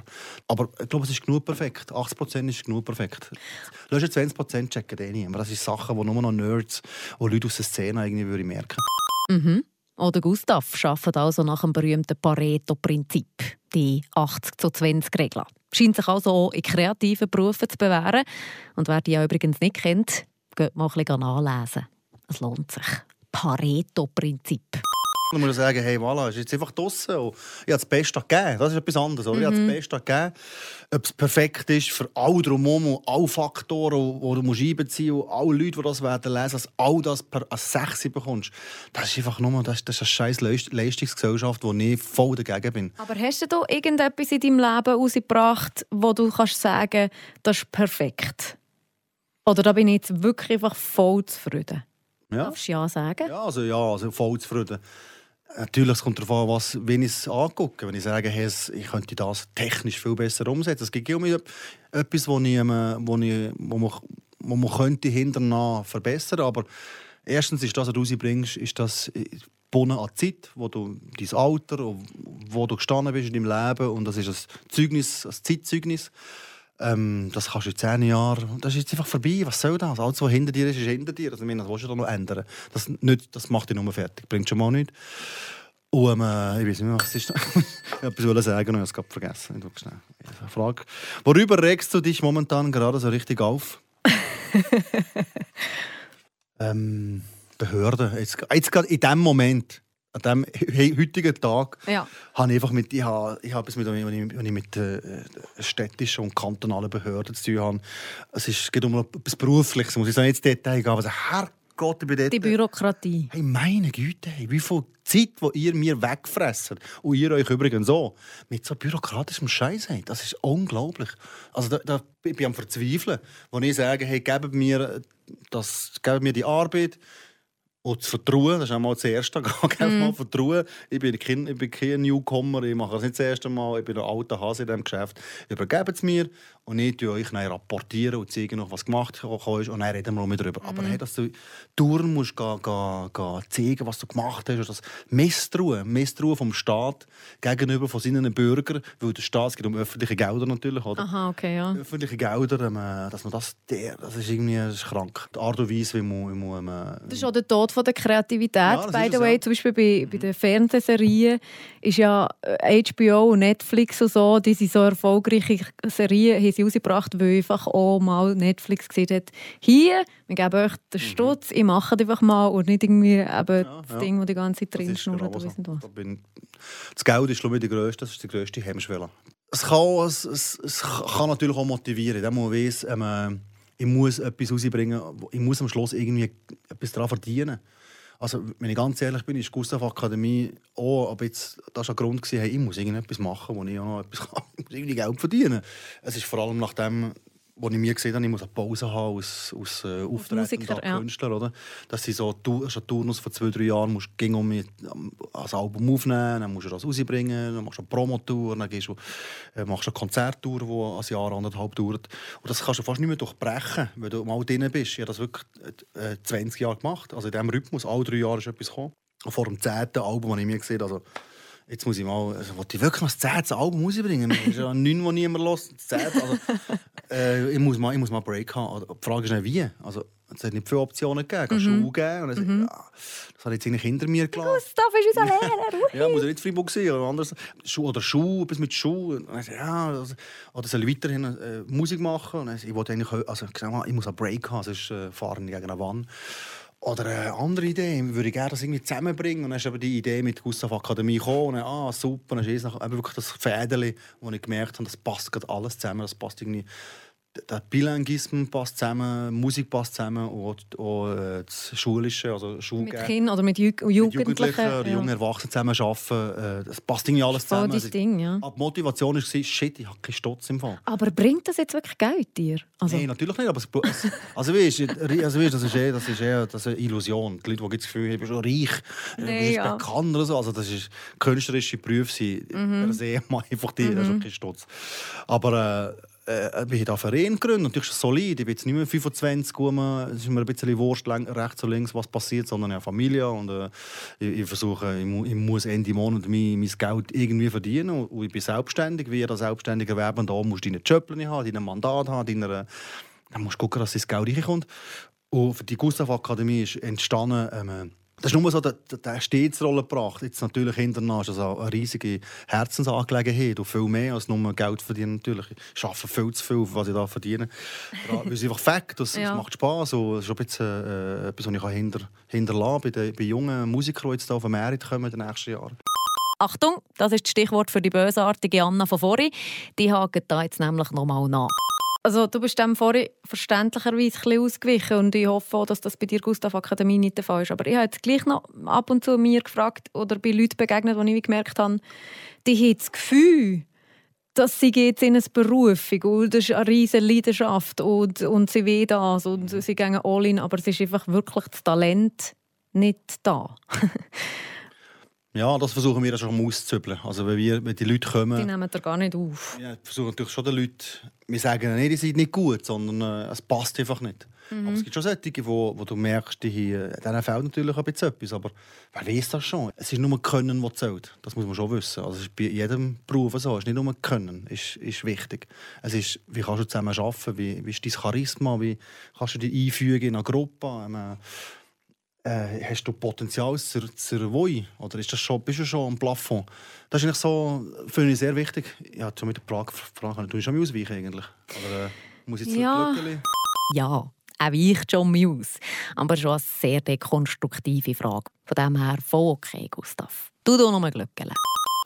Aber ich glaube, es ist genug perfekt. 80% ist genug perfekt. Löschen 20% checken eh nicht. Aber das sind Sachen, die nur noch Nerds und Leute aus der Szene irgendwie merken. Mhm. Oder Gustav arbeitet also nach dem berühmten Pareto-Prinzip, die 80 zu 20 Regel. Scheint sich also auch in kreativen Berufen zu bewähren. Und wer die ja übrigens nicht kennt, geht mal ein bisschen nachlesen. Es lohnt sich. Pareto-Prinzip. Dann muss ich sagen, hey, voilà, ist jetzt einfach draußen. Ich habe das Beste gegeben. Das ist etwas anderes. Oder? Mhm. Ich habe das mhm. Beste gegeben. Ob es perfekt ist für alle drumherum, alle Faktoren, die du musst einbeziehen musst, alle Leute, die das werden lesen, dass all das per als 6 bekommst. Das ist einfach nur das, das ist eine scheiß Leistungsgesellschaft, wo ich voll dagegen bin. Aber hast du da irgendetwas in deinem Leben rausgebracht, wo du kannst sagen das ist perfekt? Oder da bin ich jetzt wirklich einfach voll zufrieden? Ja. Darfst du ja sagen? Ja, also, ja, also voll zufrieden. Natürlich kommt darauf an, was, wenn ich es angucke. Wenn ich sage, hey, ich könnte das technisch viel besser umsetzen. Es gibt immer etwas, wo, ich, ähm, wo, ich, wo, man, wo man könnte hinterher verbessern Aber erstens ist das, was du rausbringst, ist das gebunden an die Zeit, wo du dein Alter, wo du gestanden bist in deinem Leben. Und das ist ein Zeugnis, ein Zeitzeugnis. Ähm, das kannst du in zehn Jahren. Das ist jetzt einfach vorbei. Was soll das? Alles, was hinter dir ist, ist hinter dir. Also, ich meine, das willst du noch ändern. Das, nicht, das macht dich nur fertig. Bringt schon mal nichts. Und äh, ich weiß nicht mehr, was ist. ich wollte etwas sagen und ich habe es gerade vergessen. Ich schnell. Frage. Worüber regst du dich momentan gerade so richtig auf? ähm, Behörden. Jetzt, jetzt gerade in dem Moment an diesem heutigen Tag ja. habe ich einfach mit, ich habe, ich habe es mit, wenn ich mit äh, städtischen und kantonalen Behörden zu tun habe. Es ist, geht um etwas Berufliches, muss ich sagen, jetzt Detail gehen. Also, Herrgott, ich bin dort, Die Bürokratie. Hey, meine Güte, hey, wie viel Zeit, die ihr mir wegfressen und ihr euch übrigens so mit so bürokratischem Scheiß habt, das ist unglaublich. Also da, da ich bin ich am Verzweifeln, wo ich sage, hey, gebt mir, das, gebt mir die Arbeit, und das Vertrauen, das ist einmal das Erste. Mm. mal Vertrauen. Ich bin, kein, ich bin kein Newcomer, ich mache das nicht das erste Mal. Ich bin ein alter Hase in diesem Geschäft. Übergeben es mir und ich tue euch dann rapportieren und zeige noch, was gemacht ist. Und dann reden wir auch darüber. Mm. Aber hey, dass du durch musst gehen, gehen, gehen zeigen, was du gemacht hast. Das Misstrauen, Misstrauen vom Staat gegenüber von seinen Bürgern, weil der Staat, es geht um öffentliche Gelder natürlich. Oder? Aha, okay, ja. Öffentliche Gelder, ähm, dass man das, das ist irgendwie das ist krank. Die Art und Weise, wie man... Wie man ähm, das ist auch der Tod von der Kreativität. Ja, By the way, ja. zum Beispiel bei, bei den Fernsehserien ist ja HBO äh, und Netflix und so, die sind so erfolgreiche Serien, haben sie rausgebracht, weil einfach auch mal Netflix gesehen hat, hier, wir geben euch den mhm. Stutz, mhm. ich mache einfach mal und nicht irgendwie eben ja, das ja. Ding, das die ganze Zeit drin schnurrt. So. Das Geld ist glaube ich, die grösste, das ist die grösste Hemmschwelle. Es kann, es, es, es kann natürlich auch motivieren, wenn man weiss, ähm, ich muss etwas rausbringen, ich muss am Schluss irgendwie etwas daran verdienen. Also, wenn ich ganz ehrlich bin, ist die Gustav Akademie auch, aber jetzt, das war ein Grund, gewesen, hey, ich muss irgendetwas machen, wo ich auch noch etwas kann. Ich muss irgendwie Geld verdienen. Es ist vor allem nach dem, wo ich mir gesehen habe, ich muss eine Pause haben als, als äh, Auftreten ja. Künstler. Oder? Dass sie so schon Turnus von zwei, drei Jahren musst, ging um ein Album aufnehmen, dann musst du das rausbringen, dann machst du eine Promotour, dann gehst du, äh, machst du eine Konzerttour, die ein Jahr, anderthalb dauert. Und das kannst du fast nicht mehr durchbrechen, wenn du mal drin bist. Ich habe das wirklich äh, 20 Jahre gemacht. Also in diesem Rhythmus, alle drei Jahre ist etwas gekommen. vor dem zehnten Album, das ich mir gesehen habe, also, Jetzt muss ich mal, also, wollte ich wirklich noch das zehnte Album rausbringen? Es ist ja neun, die niemand hört. Das also, äh, ich, muss mal, ich muss mal einen Break haben. Die Frage ist nicht wie. Also, es hat nicht viele Optionen gegeben. Es mhm. Schuhe geben. Und mhm. ja, das habe ich jetzt eigentlich hinter mir gelassen. Gustav ist unser Lehrer. ja, muss er nicht Freiburg sein. Oder, anders. Schuh, oder Schuh, etwas mit Schuh. Ja, also, oder soll ich weiterhin äh, Musik machen? Und ich wollte eigentlich, also, ich muss einen Break haben, sonst äh, fahren gegen eine Wand. Oder eine andere Idee, würde ich gerne das irgendwie zusammenbringen. Und dann ist aber die Idee mit Gustav Akademie gekommen. Und, ah, super, dann ist es wirklich das Fädeli, wo ich gemerkt habe, das passt gerade alles zusammen. Das passt irgendwie der Bilinguismus passt zusammen, Musik passt zusammen und auch äh, das Schulische, also Mit Schulgeld. Kindern oder mit, Ju Mit Jugendlichen. Jugendlichen oder ja. jungen Erwachsenen zusammen arbeiten, äh, das passt irgendwie alles zusammen. dein Also, Ding, ja. aber die Motivation war, shit, ich habe keinen Stutz im Fall. Aber bringt das jetzt wirklich Geld dir? Also, Nein, natürlich nicht. Aber es, also, weißt, du, also weißt, das ist eher, das ist eher das ist eine Illusion. Die Leute, die das Gefühl haben, bin schon reich, du Nee, bist ja. bekannt oder so. Also, das ist künstlerische Berufe sind Mhm. per se einfach die, das ist kein Stutz. Aber äh, äh, ich habe Verein gegründet, natürlich ist es solid. Ich bin jetzt nicht mehr 25, rum. es ist mir ein bisschen lang- rechts und links, was passiert, sondern habe Familie und äh, ich, ich versuche, ich, ich muss Ende Monat mein, mein Geld irgendwie verdienen und, und ich bin selbstständig, wie jeder selbstständige Werber. Und da musst du deine Schöppel haben, dein Mandat haben, deine, dann musst du gucken, dass das Geld reinkommt. Und die Gustav Akademie ist entstanden, ähm, das ist nur so der, der, Stetsrolle gebracht. Jetzt natürlich hinterher ist das auch eine riesige Herzensangelegenheit und viel mehr als nur Geld verdienen. Natürlich. Ich arbeite viel zu viel, was ich da verdiene. Weil es einfach Fakt, das, Ja. das macht Spass. Und es ist ein bisschen äh, etwas, was ich hinter, hinterlassen kann bei, den, bei jungen Musikern, die jetzt hier auf den Markt kommen in den nächsten Jahren. Achtung, das ist das Stichwort für die bösartige Anna von vorhin. Die hakt da jetzt nämlich nochmal nach. Also du bist dem vorhin verständlicherweise ein bisschen ausgewichen und ich hoffe auch, dass das bei dir Gustav Akademie nicht der Fall ist. Aber ich habe jetzt gleich noch ab und zu mir gefragt oder bei Leuten begegnet, die ich gemerkt habe, die haben das Gefühl, dass sie geht in eine Berufung und das ist eine riesige Leidenschaft und, und sie will das und sie gehen all in, aber es ist einfach wirklich das Talent nicht da. Ja, das versuchen wir schon auszuzübeln. Also wenn, wir, wenn die Leute kommen... Die nehmen da gar nicht auf. Ja, ich versuche natürlich schon den Leuten, wir sagen ihnen nicht, die sind nicht gut, sondern äh, es passt einfach nicht. Aber es gibt schon solche, wo, wo du merkst, die hier, denen fehlt natürlich ein bisschen etwas, aber wer weiß das schon? Es ist nur Können, das zählt. Das muss man schon wissen. Also es ist bei jedem Beruf so. Es ist nicht nur Können, ist, ist wichtig. Es ist, wie kannst du zusammen arbeiten, wie, wie ist dein Charisma, wie kannst du dich einfügen in eine Gruppe, ähm, äh, hast du Potenzial zur, zur Woi? Oder ist das schon, bist du schon am Plafond? Das ist eigentlich so, finde ich sehr wichtig. Ja, zu mit der Frage, Frage du schon ausweichen eigentlich. Oder äh, muss ich jetzt Ja. Ja, er weicht schon mal aus. Aber schon eine sehr dekonstruktive Frage. Von dem her voll okay, Gustav. Du doch noch mal glöckeln.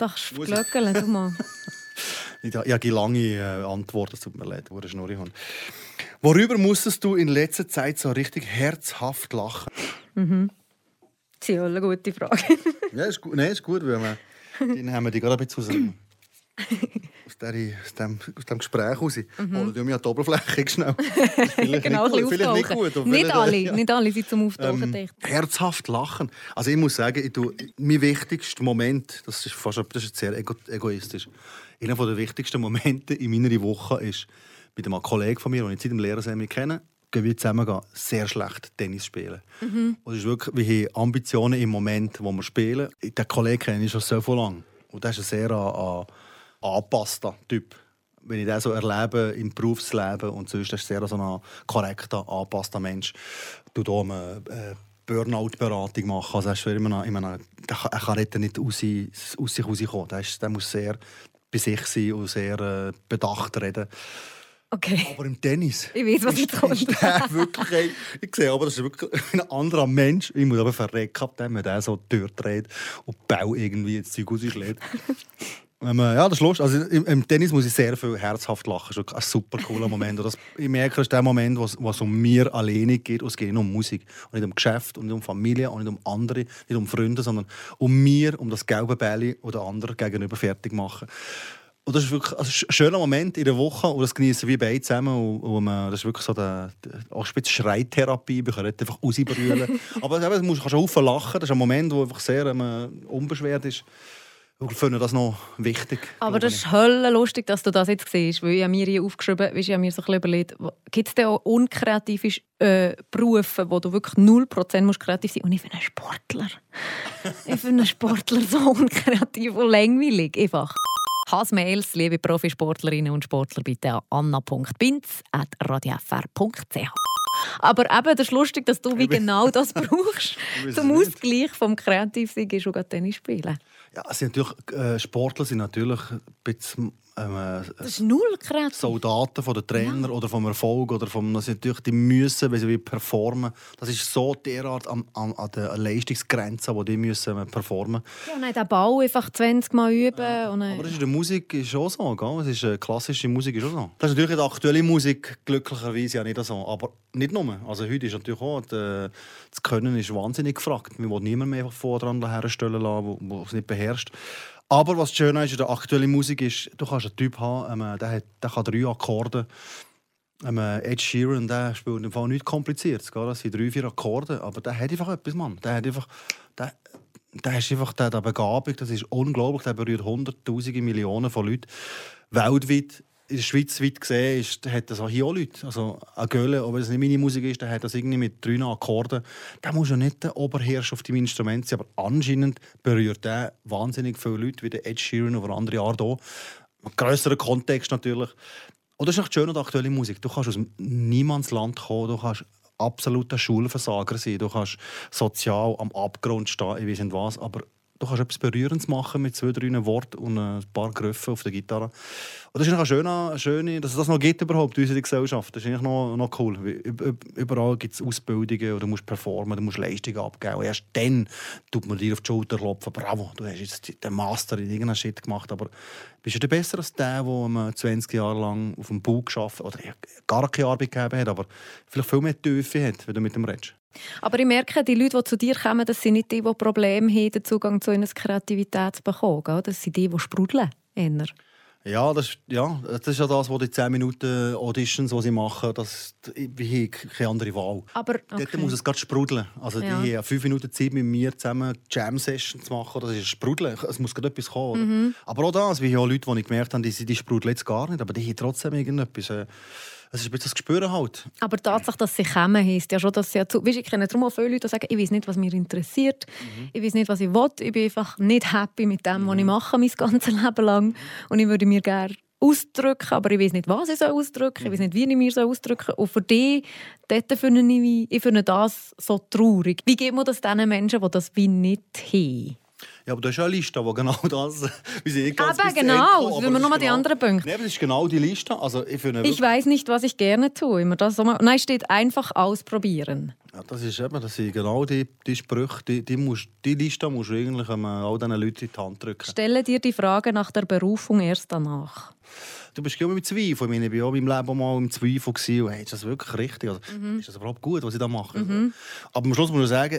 Muss ich? glöckeln, du mal. Ich, ich habe lange äh, Antwort, es tut mir leid, wo ich Schnurri. Worüber musstest du in letzter Zeit so richtig herzhaft lachen? Das ist eine gute Frage. Ja, ist gut, nein, ist gut, weil wir, dann haben wir die gerade ein bisschen aus, dem- aus, der, aus, dem, aus dem Gespräch raus. Holen wir mich an die Oberfläche schnell. Genau, nicht gut, vielleicht nicht auftauchen. gut. Nicht vielleicht, alle, ja. nicht alle sind zum Auftauchen Ähm, dicht. herzhaft lachen. Also ich muss sagen, ich tue, mein wichtigster Moment, das ist fast das ist sehr ego egoistisch, einer der wichtigsten Momente in meiner Woche ist, mit einem Kollegen von mir, den ich seit dem Lehrerseminar kenne, gehen wir zusammen sehr schlecht Tennis spielen. Und es ist wirklich, wir haben Ambitionen im Moment, wo wir spielen. Den Kollegen kenne ich schon so viel lang. Und das ist ein sehr an, an, angepasster Typ. Wenn ich das so erlebe im Berufsleben und sonst, das ist sehr so ein korrekter, angepasster Mensch. Du hier eine äh, Burnout-Beratung machen. Also, er, ist immer meine, er kann- nicht aus, aus sich rauskommen. Der, der muss sehr bei sich sein und sehr äh, bedacht reden. Okay. Aber im Tennis. Ich weiß, was ist- jetzt kommt. Ist der wirklich, ein- ich sehe aber, das ist wirklich ein anderer Mensch. Ich muss aber verrecken, wenn der so durchdreht und Bau irgendwie ins Zeug rausschlägt. Wenn man, ja, das ist lustig. Also im, Tennis muss ich sehr viel herzhaft lachen. Das ist ein super cooler Moment. Das, ich merke, das ist der Moment, wo es- wo es um mir alleine geht. Und es geht nicht um Musik. Und nicht um Geschäft, und nicht um Familie, und nicht um andere, nicht um Freunde, sondern um mir, um das gelbe Bälle oder andere gegenüber fertig machen. Und das ist wirklich also ein schöner Moment in der Woche und das genießen wir beide zusammen. Und, und man, das ist wirklich so der, der, auch ein bisschen Schreitherapie. Wir können nicht einfach rausbrüllen. Aber eben, du kannst auch lachen. Das ist ein Moment, der einfach sehr ähm, unbeschwert ist. Ich finde das noch wichtig. Aber das ist höllenlustig, dass du das jetzt siehst, weil ich habe mir hier aufgeschrieben, weil ich habe mir so ein bisschen überlegt, gibt es denn auch unkreative äh, Berufe, wo du wirklich 0% musst kreativ sein musst? Und ich finde einen Sportler. ich finde einen Sportler so unkreativ und langweilig. Einfach. Hassmails, liebe Profisportlerinnen und Sportler, bitte an anna.binz.radiofr.ch. Aber eben, das ist lustig, dass du wie genau das brauchst. zum. Ausgleich vom Kreativsein ist und Tennis spielen. Ja, sind natürlich, äh, Sportler sind natürlich ein bisschen ähm, Das ist null kreativ. Soldaten von den Trainer oder vom Erfolg oder vom, das sind natürlich, die müssen, wenn sie performen. Das ist so derart an, an, an der Leistungsgrenze, wo die müssen äh, performen. Ja, und den Bau einfach 20 Mal üben. Und dann, Aber das ist in der Musik ist auch so, gell? Es ist äh, klassische Musik ist auch so. Das ist natürlich in der aktuellen Musik glücklicherweise ja nicht so, aber nicht nur. Also heute ist natürlich auch die, das Können ist wahnsinnig gefragt. Man will niemand mehr einfach vor dran herstellen lassen, der es nicht beherrscht. Aber was schön ist in der aktuellen Musik ist, du kannst einen Typ haben, ähm, der, hat, der kann drei Akkorde. Ähm, Ed Sheeran, der spielt im Fall nichts Kompliziertes. Das sind drei, vier Akkorde, aber der hat einfach etwas, Mann. Der hat einfach... Der, der ist einfach der Begabung, das ist unglaublich. Der berührt Hunderttausende, Millionen von Leuten weltweit. In der Schweiz weit gesehen ist, hat das auch hier auch Leute. Also ein Gölle, ob es nicht meine Musik ist, der hat das irgendwie mit drei Akkorden. Der muss ja nicht der Oberherrscher auf dem Instrument sein, aber anscheinend berührt der wahnsinnig viele Leute, wie der Ed Sheeran oder andere Art auch. Ein grösserer Kontext natürlich. Und das ist echt schön an der aktuellen Musik. Du kannst aus Niemandsland kommen, du kannst absoluter Schulversager sein, du kannst sozial am Abgrund stehen, ich weiß nicht was, aber du kannst etwas Berührendes machen mit zwei, drei Worten und ein paar Griffe auf der Gitarre. Und das ist eine schöne, dass es das noch gibt überhaupt in unserer Gesellschaft. Das ist eigentlich noch, noch cool. Überall gibt es Ausbildungen oder du musst performen, du musst Leistungen abgeben. Und erst dann tut man dir auf die Schulter klopfen. Bravo, du hast jetzt den Master in irgendeinem Shit gemacht. Aber bist du besser als der, der 20 Jahre lang auf dem Bau geschafft oder gar keine Arbeit gegeben hat, aber vielleicht viel mehr Tiefe hat, wenn du mit dem redest? Aber ich merke, die Leute, die zu dir kommen, das sind nicht die, die Probleme haben, den Zugang zu ihrer Kreativität zu bekommen. Das sind die, die sprudeln. Eher. Ja, das, ja, das ist ja das, was die 10 Minuten Auditions, die sie machen, das, ich habe keine andere Wahl. Aber okay. Dort muss es gerade sprudeln. Also Ja. die haben 5 Minuten Zeit, mit mir zusammen Jam-Session zu machen. Das ist sprudeln. Es muss gerade etwas kommen. oder? Aber auch das, wie auch Leute, die ich gemerkt habe, die, die sprudeln jetzt gar nicht, aber die haben trotzdem irgendetwas. äh, Es ist ein bisschen das Gespür halt. Aber die Tatsache, dass sie kommen, heisst ja schon, dass sie ja zu... Weißt, ich kenne darum auch viele Leute, die sagen, ich weiß nicht, was mich interessiert, ich weiß nicht, was ich will, ich bin einfach nicht happy mit dem, was ich mache, mein ganzes Leben lang und ich würde mir gerne ausdrücken, aber ich weiß nicht, was ich soll ausdrücken soll, ich weiß nicht, wie ich mir soll ausdrücken soll. Und für die, dort finde ich, ich finde das so traurig. Wie geht man das den Menschen, die das wie nicht haben? Ja, aber du hast ja eine Liste, wo genau das... Wir sind nicht ganz zu genau. Ende Das aber will man das ist mal die anderen Punkte. Nein, aber das ist genau die Liste. Also ich Ich weiß nicht, was ich gerne tue. Immer das so mal- Nein, steht einfach ausprobieren. Ja, das ist eben, das sind genau die, die Sprüche, die, die, musst, die Liste musst du eigentlich ähm, all diesen Leuten in die Hand drücken. Stelle dir die Frage nach der Berufung erst danach. Du bist immer mit Zweifel. Ich meine, ich war auch in meinem Leben mal im Zweifel. Gewesen. Hey, ist das wirklich richtig? Also, Mhm. Ist das überhaupt gut, was ich da mache? Aber am Schluss muss ich sagen,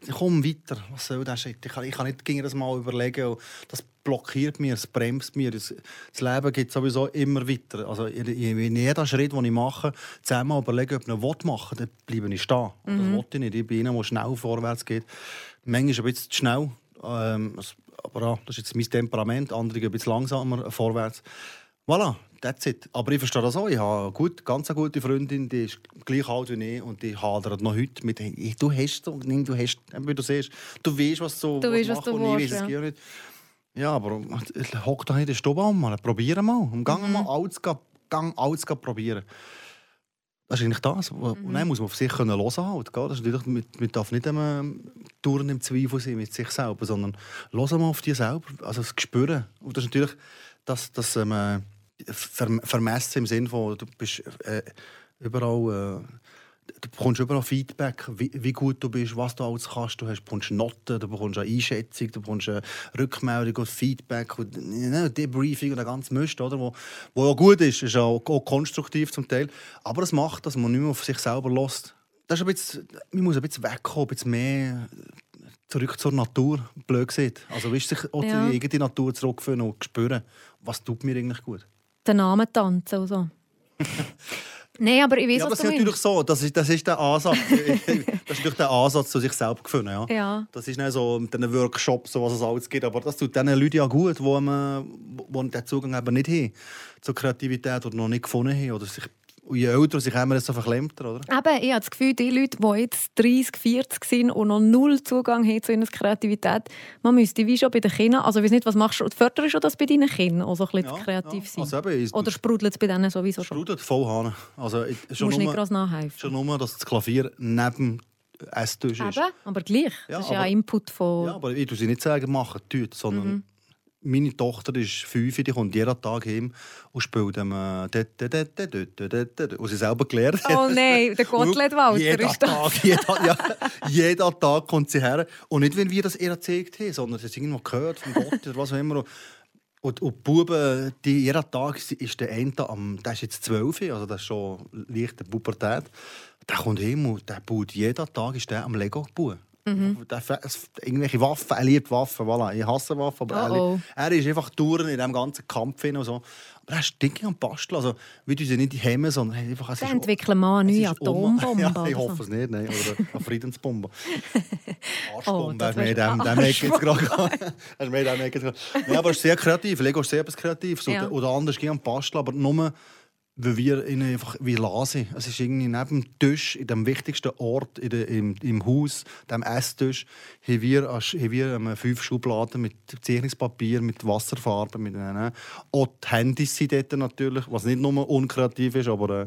ich komme weiter. Was soll das? Ich kann, ich kann nicht gegen das mal überlegen. Das blockiert mir, es bremst mir. Das, Leben geht sowieso immer weiter. Also in, jedem Schritt, den ich mache, zusammen überlegen, ob ich ihn machen will, dann bleibe ich stehen. Und Das will ich nicht. Ich bin einer, der schnell vorwärts geht. Manchmal ein bisschen zu schnell. Ähm, aber ja, das ist jetzt mein Temperament. Andere gehen ein bisschen langsamer vorwärts. Voilà, that's it. Aber ich verstehe das auch. Ich habe eine gut, ganz eine gute Freundin, die ist gleich alt wie ich und die hadert noch heute mit «Du hast so, du hast, wie du siehst, du weißt, was du, Du weißt, was du und ich weiss es ja. gar nicht. Ja, aber hock doch nicht in den an, mal. probier mal. Und gang Mhm. mal alles, gang alles probieren. Das ist eigentlich das. Mhm. Und dann muss man auf sich können hören halt. gell? Das ist natürlich, man, man darf nicht ähm, Touren im Zweifel sein mit sich selber, sondern hören mal auf dich selber, also das Gespüren. Und das ist natürlich das, das ähm, äh, Ver- Vermessen im Sinne von, du bist äh, überall... Du bekommst überall Feedback, wie, wie gut du bist, was du alles kannst. Du hast, bekommst Noten, du bekommst eine Einschätzung, du bekommst eine Rückmeldung und Feedback und ne, Debriefing und der ganze Mist, oder? Wo, wo ja gut ist, ist auch, auch konstruktiv zum Teil. Aber es macht, dass man nicht mehr auf sich selber lässt. Das ist ein bisschen, man muss ein bisschen wegkommen, ein bisschen mehr zurück zur Natur, blöd gesagt. Also weißt, sich auch Ja. zur eigenen Natur zurückführen und spüren, was tut mir eigentlich gut. Den Namen tanzen und so. Nein, aber ich weiß, Ja, aber was das ist natürlich so. Das ist, das ist der Ansatz. das ist natürlich der Ansatz zu sich selbst gefunden. Ja. Ja. Das ist nicht so mit diesen Workshops, so was es alles gibt. Aber das tut diesen Leuten ja gut, die, man, die den Zugang eben nicht haben zur Kreativität oder noch nicht gefunden haben. Oder sich, und je älter sie kommen, desto verklemmter. Oder? Eben, ich habe das Gefühl, die Leute, die jetzt 30, 40 sind und noch null Zugang haben zu ihrer Kreativität, man müsste wie schon bei den Kindern, also ich weiß nicht, was machst du, förderst du das bei deinen Kindern, auch so ein bisschen Ja, kreativ ja. sein? Also eben, Oder sprudelt es bei denen sowieso schon? Sprudelt voll Hahn. Also, schon, musst nicht nur, groß nachhelfen. schon nur, dass das Klavier neben Esstisch ist. Eben, aber gleich. Ja, das ist ja aber- ein Input von... Ja, aber ich tue sie nicht sagen, machen, tut, sondern meine Tochter ist fünf, die kommt jeden Tag heim und spielt dem äh, und sie selber gelernt Oh nein, der Gottlieb Walter jeden ist das. Tag, ja, jeden Tag kommt sie her. Und nicht, weil wir das ihr erzählt haben, sondern sie hat irgendwo gehört von Gott oder was auch immer. Und, und die Buben, die, jeden Tag ist der eine, am, der ist jetzt zwölf, also das ist schon leichte Pubertät. Der kommt heim und der baut jeden Tag ist der am Lego bauen. Mhm. Irgendwelche Waffen, er liebt Waffen, voilà. ich hasse Waffen, aber Oh, oh. er, er ist einfach durch in diesem ganzen Kampf hin und so. Aber er ist dick am Basteln, also wir tun sie nicht hemmen, sondern einfach... Es Sie entwickeln mal eine neue Atombombe. Ja, ich hoffe so. es nicht, nein. Oder eine Friedensbombe. Arschbombe, oh, mehr wär- dem, jetzt gerade. Mehr. Nein, aber es ist sehr kreativ. Lego ist sehr etwas Kreatives. Ja. Oder, anders gehen am Basteln, aber nur, weil wir ihn einfach wie lassen. Es ist irgendwie neben dem Tisch, in dem wichtigsten Ort in der, im, im Haus, dem Esstisch, haben wir, haben wir fünf Schubladen mit Zeichnungspapier, mit Wasserfarbe, mit äh, Auch die Handys sind dort natürlich, was nicht nur unkreativ ist, aber äh,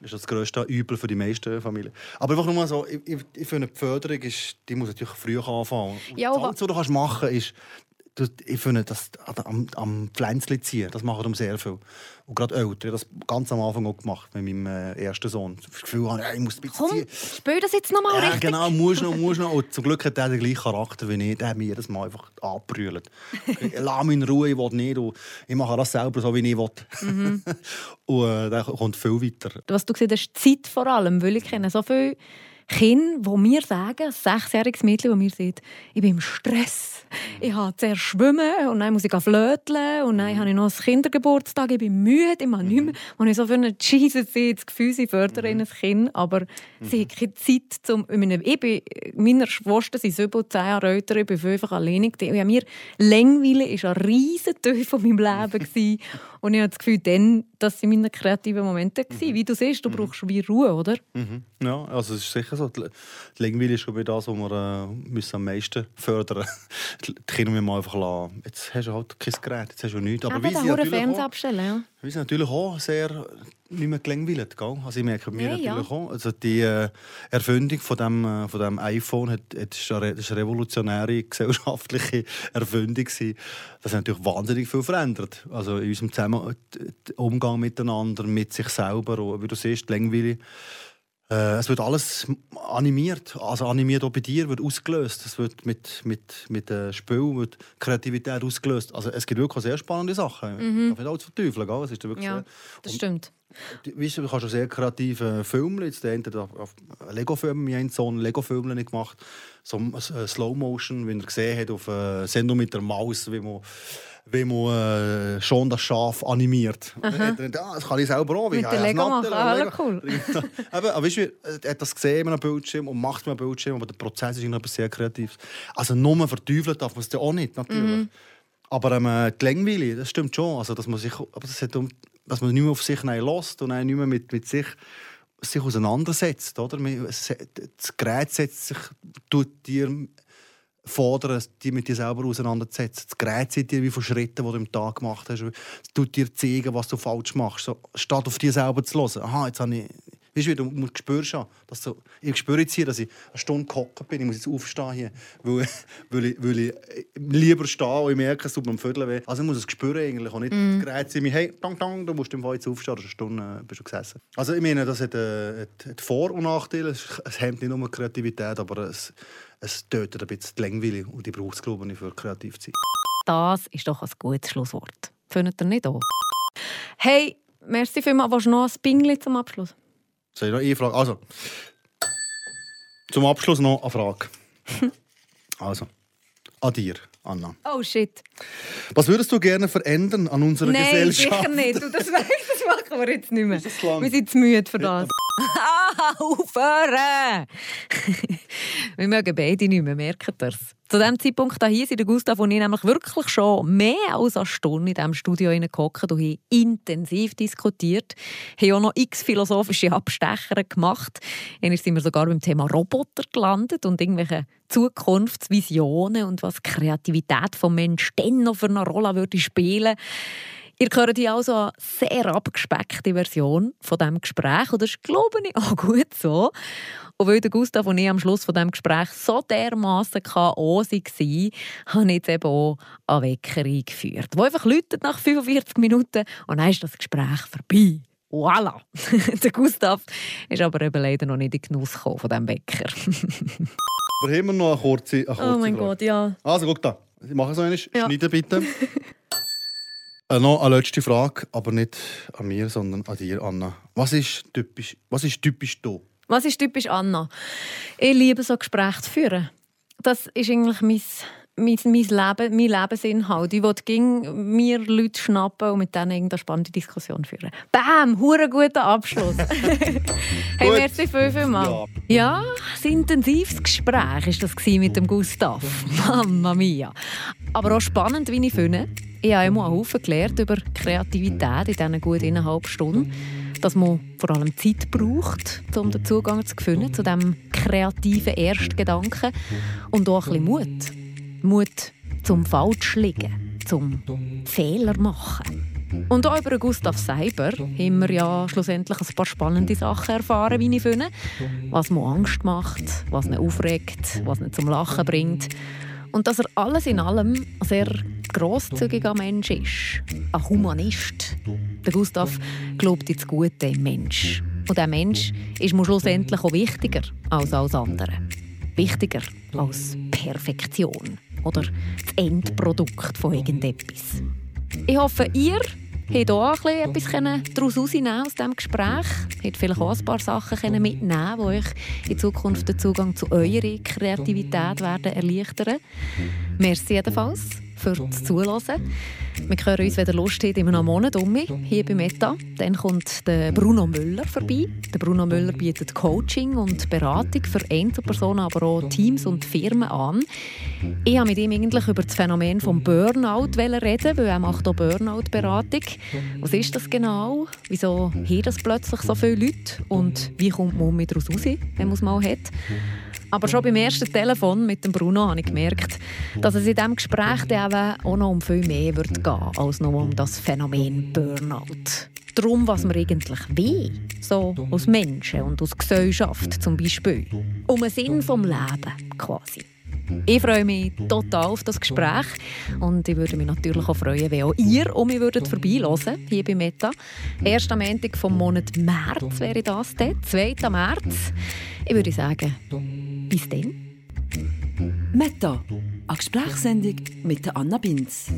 das ist das grösste Übel für die meisten Familien. Aber einfach nur mal so, ich, ich, ich finde, die Förderung ist, die muss natürlich früh anfangen. Und Ja, das Einzige, was du kannst machen ist, du, ich finde, das am, am Pflänzchen ziehen, das machen um sehr viel. Und gerade Eltern, ich habe das ganz am Anfang auch gemacht mit meinem äh, ersten Sohn. Das Gefühl, habe, ich muss ein bisschen Komm, ziehen. spiel das jetzt nochmal Ja, richtig. genau, muss noch, muss noch. Und zum Glück hat er den gleichen Charakter wie ich. Der hat mich jedes Mal einfach angebrüllt. Lass mich in Ruhe, ich will nicht. Und ich mache das selber so, wie ich will. Mhm. und äh, der kommt viel weiter. Was du gesagt hast, Zeit vor allem, weil ich kenne so viele Kinder, die mir sagen, ein sechsjähriges Mädchen, das mir sagt, ich bin im Stress. Ich habe zuerst schwimmen und dann muss ich flöteln und dann habe ich noch einen Kindergeburtstag, ich bin müde, ich mache nicht mehr. Und ich so für einen Jesus sehe das Gefühl, sie fördern ein Kind, aber sie haben keine Zeit, zum, ich bin, meine Schwester sind über zehn Jahre älter, ich bin fünf alleine. Und mir Längweile war ein riesen Teil von meinem Leben. und ich habe das Gefühl, dann, das waren meine kreativen Momente. gewesen. Wie du siehst, du brauchst wie Ruhe, oder? Mhm. Ja, also es ist sicher so. Die Langweile ist schon wieder das, was wir äh, müssen am meisten fördern müssen. Die Kinder müssen einfach lassen. Jetzt hast du halt kein Gerät, jetzt hast du nichts. Aber Aber wie sie natürlich auch, abstellen, ja. wir sind natürlich auch sehr nicht mehr gelangweilt. Gell? Also ich merke mir Nein, ja. natürlich auch. Also die äh, Erfindung von dem, äh, von dem iPhone hat, hat, ist eine, ist eine revolutionäre gesellschaftliche Erfindung. gewesen. Das hat natürlich wahnsinnig viel verändert. Also in unserem Zusammen der Umgang miteinander, mit sich selber. Und wie du siehst, die Langweile. Äh, es wird alles animiert, also animiert auch bei dir, wird ausgelöst. Es wird mit, mit, mit äh, Spiel, mit Kreativität ausgelöst. Also es gibt wirklich sehr spannende Sachen. Mhm. Darf nicht alles verteufeln, gell? Es ist wirklich Ja, sehr- das Und- stimmt. Du- Weißt du, du kannst schon sehr kreative Filme. Jetzt der Lego-Filme, wir haben so einen Lego-Film gemacht. So ein äh, Slow-Motion, wie er gesehen hat auf äh, Sendung mit der Maus, wie man, wie man äh, schon das Schaf animiert. Und dann hat er gedacht, ah, das kann ich selber auch. Mit habe Lego machen, Nattel, ah, cool. Eben, aber weißt du, er hat das gesehen einem Bildschirm und macht mit einem Bildschirm, aber der Prozess ist etwas sehr Kreatives. Also nur verteufeln darf man es ja auch nicht, natürlich. Mhm. Aber ähm, die Längweile, das stimmt schon. Also, dass man sich, aber das hat um, dass man nicht mehr auf sich lässt und nicht mehr mit, mit sich, sich auseinandersetzt. Oder? Das Gerät setzt sich, tut dir fordern, die mit dir selber auseinanderzusetzen. Das Gerät sieht dir wie von Schritten, die du im Tag gemacht hast. Es tut dir zeigen, was du falsch machst. So, statt auf dich selber zu hören. Aha, jetzt habe ich... Weißt du, du spürst schon, dass du, ich spüre jetzt hier, dass ich eine Stunde gehockt bin. Ich muss jetzt aufstehen hier, weil, weil, ich, weil ich lieber stehe und ich merke, es tut mir am Viertel weh. Also ich muss es spüren eigentlich und nicht mm. Gerät mir, hey, dang, dang, du musst im Fall jetzt aufstehen, eine Stunde äh, bist du gesessen. Also ich meine, das hat, äh, hat, Vor- und Nachteile. Es hemmt nicht nur Kreativität, aber es, es tötet ein bisschen die Längweile und die braucht es, glaube ich, für kreativ zu sein. Das ist doch ein gutes Schlusswort. Findet ihr nicht auch? Hey, merci vielmals. Willst du noch ein Pingli zum Abschluss? Soll ich noch eine Frage? Also, zum Abschluss noch eine Frage. also, an dir, Anna. Oh shit. Was würdest du gerne verändern an unserer Nein, Gesellschaft? sicher nicht. Du, das, das machen wir jetzt nicht mehr. Wir sind zu müde für das. Aufhören! wir mögen beide nicht mehr, merkt ihr Zu diesem Zeitpunkt hier sind Gustav und ich nämlich wirklich schon mehr als eine Stunde in diesem Studio hineingehockt und haben intensiv diskutiert. Haben auch noch x philosophische Abstecher gemacht. Einmal sind wir sogar beim Thema Roboter gelandet und irgendwelche Zukunftsvisionen und was die Kreativität des Menschen dann noch für eine Rolle würde spielen Ihr hört hier also eine sehr abgespeckte Version von diesem Gespräch und das ist, glaube ich, auch gut so. Und weil der Gustav und ich am Schluss von diesem Gespräch so dermassen K.O. waren, habe ich jetzt eben auch eine Wecker eingeführt, die einfach läutet nach 45 Minuten und dann ist das Gespräch vorbei. Voilà! der Gustav ist aber eben leider noch nicht in den Genuss gekommen von diesem Wecker. Wir haben noch eine kurze, eine kurze oh mein Frage. Gott, ja. Also, guck da. Ich mache so eine. Ja. Schneiden bitte. äh, noch eine letzte Frage, aber nicht an mir, sondern an dir, Anna. Was ist typisch, was ist typisch du? Was ist typisch Anna? Ich liebe so Gespräche zu führen. Das ist eigentlich mein, mein, mein Leben, mein Lebensinhalt. Ich will ging mir Leute schnappen und mit denen irgendeine spannende Diskussion führen. Bam! Hure guter Abschluss. hey, Gut. merci viel, viel mal. Ja, ein intensives Gespräch war das mit dem Gustav. Mamma mia. Aber auch spannend, wie ich finde. Ich habe immer einen Haufen gelernt über Kreativität in diesen gut eineinhalb Stunden. Dass man vor allem Zeit braucht, um den Zugang zu finden zu diesem kreativen Erstgedanken. Und auch ein bisschen Mut. Mut zum falsch liegen, zum Fehler machen. Und auch über Gustav Seiber haben wir ja schlussendlich ein paar spannende Sachen erfahren, wie ich finde. Was mir Angst macht, was ihn aufregt, was ihn zum Lachen bringt. Und dass er alles in allem ein sehr grosszügiger Mensch ist. Ein Humanist. Der Gustav glaubt ins Gute im Mensch. Und der Mensch ist mir schlussendlich auch wichtiger als alles andere. Wichtiger als Perfektion oder das Endprodukt von irgendetwas. Ich hoffe, ihr habt auch ein bisschen etwas daraus herausnehmen aus diesem Gespräch. Habt vielleicht auch ein paar Sachen mitnehmen die euch in Zukunft den Zugang zu eurer Kreativität werden erleichtern Merci jedenfalls für das Zuhören. Wir hören uns, wenn ihr Lust habt, noch einen Monat um hier bei Meta. Dann kommt der Bruno Müller vorbei. Der Bruno Müller bietet Coaching und Beratung für Einzelpersonen, aber auch Teams und Firmen an. Ich wollte mit ihm eigentlich über das Phänomen des Burnout reden, weil er macht auch Burnout-Beratung. Was ist das genau? Wieso haben das plötzlich so viele Leute? Und wie kommt man mit daraus raus, wenn man es mal hat? Aber schon beim ersten Telefon mit dem Bruno habe ich gemerkt, dass es in diesem Gespräch eben auch noch um viel mehr wird gehen als nur um das Phänomen Burnout. Darum, was wir eigentlich will, so als Menschen und als Gesellschaft zum Beispiel. Um einen Sinn vom Leben quasi. Ich freue mich total auf das Gespräch und ich würde mich natürlich auch freuen, wenn auch ihr um mich würdet vorbeihören hier bei Meta. Erst am Ende vom Monat März wäre das dann, 2. März. Ich würde sagen, bis dann. Meta, eine Gesprächssendung mit Anna Binz.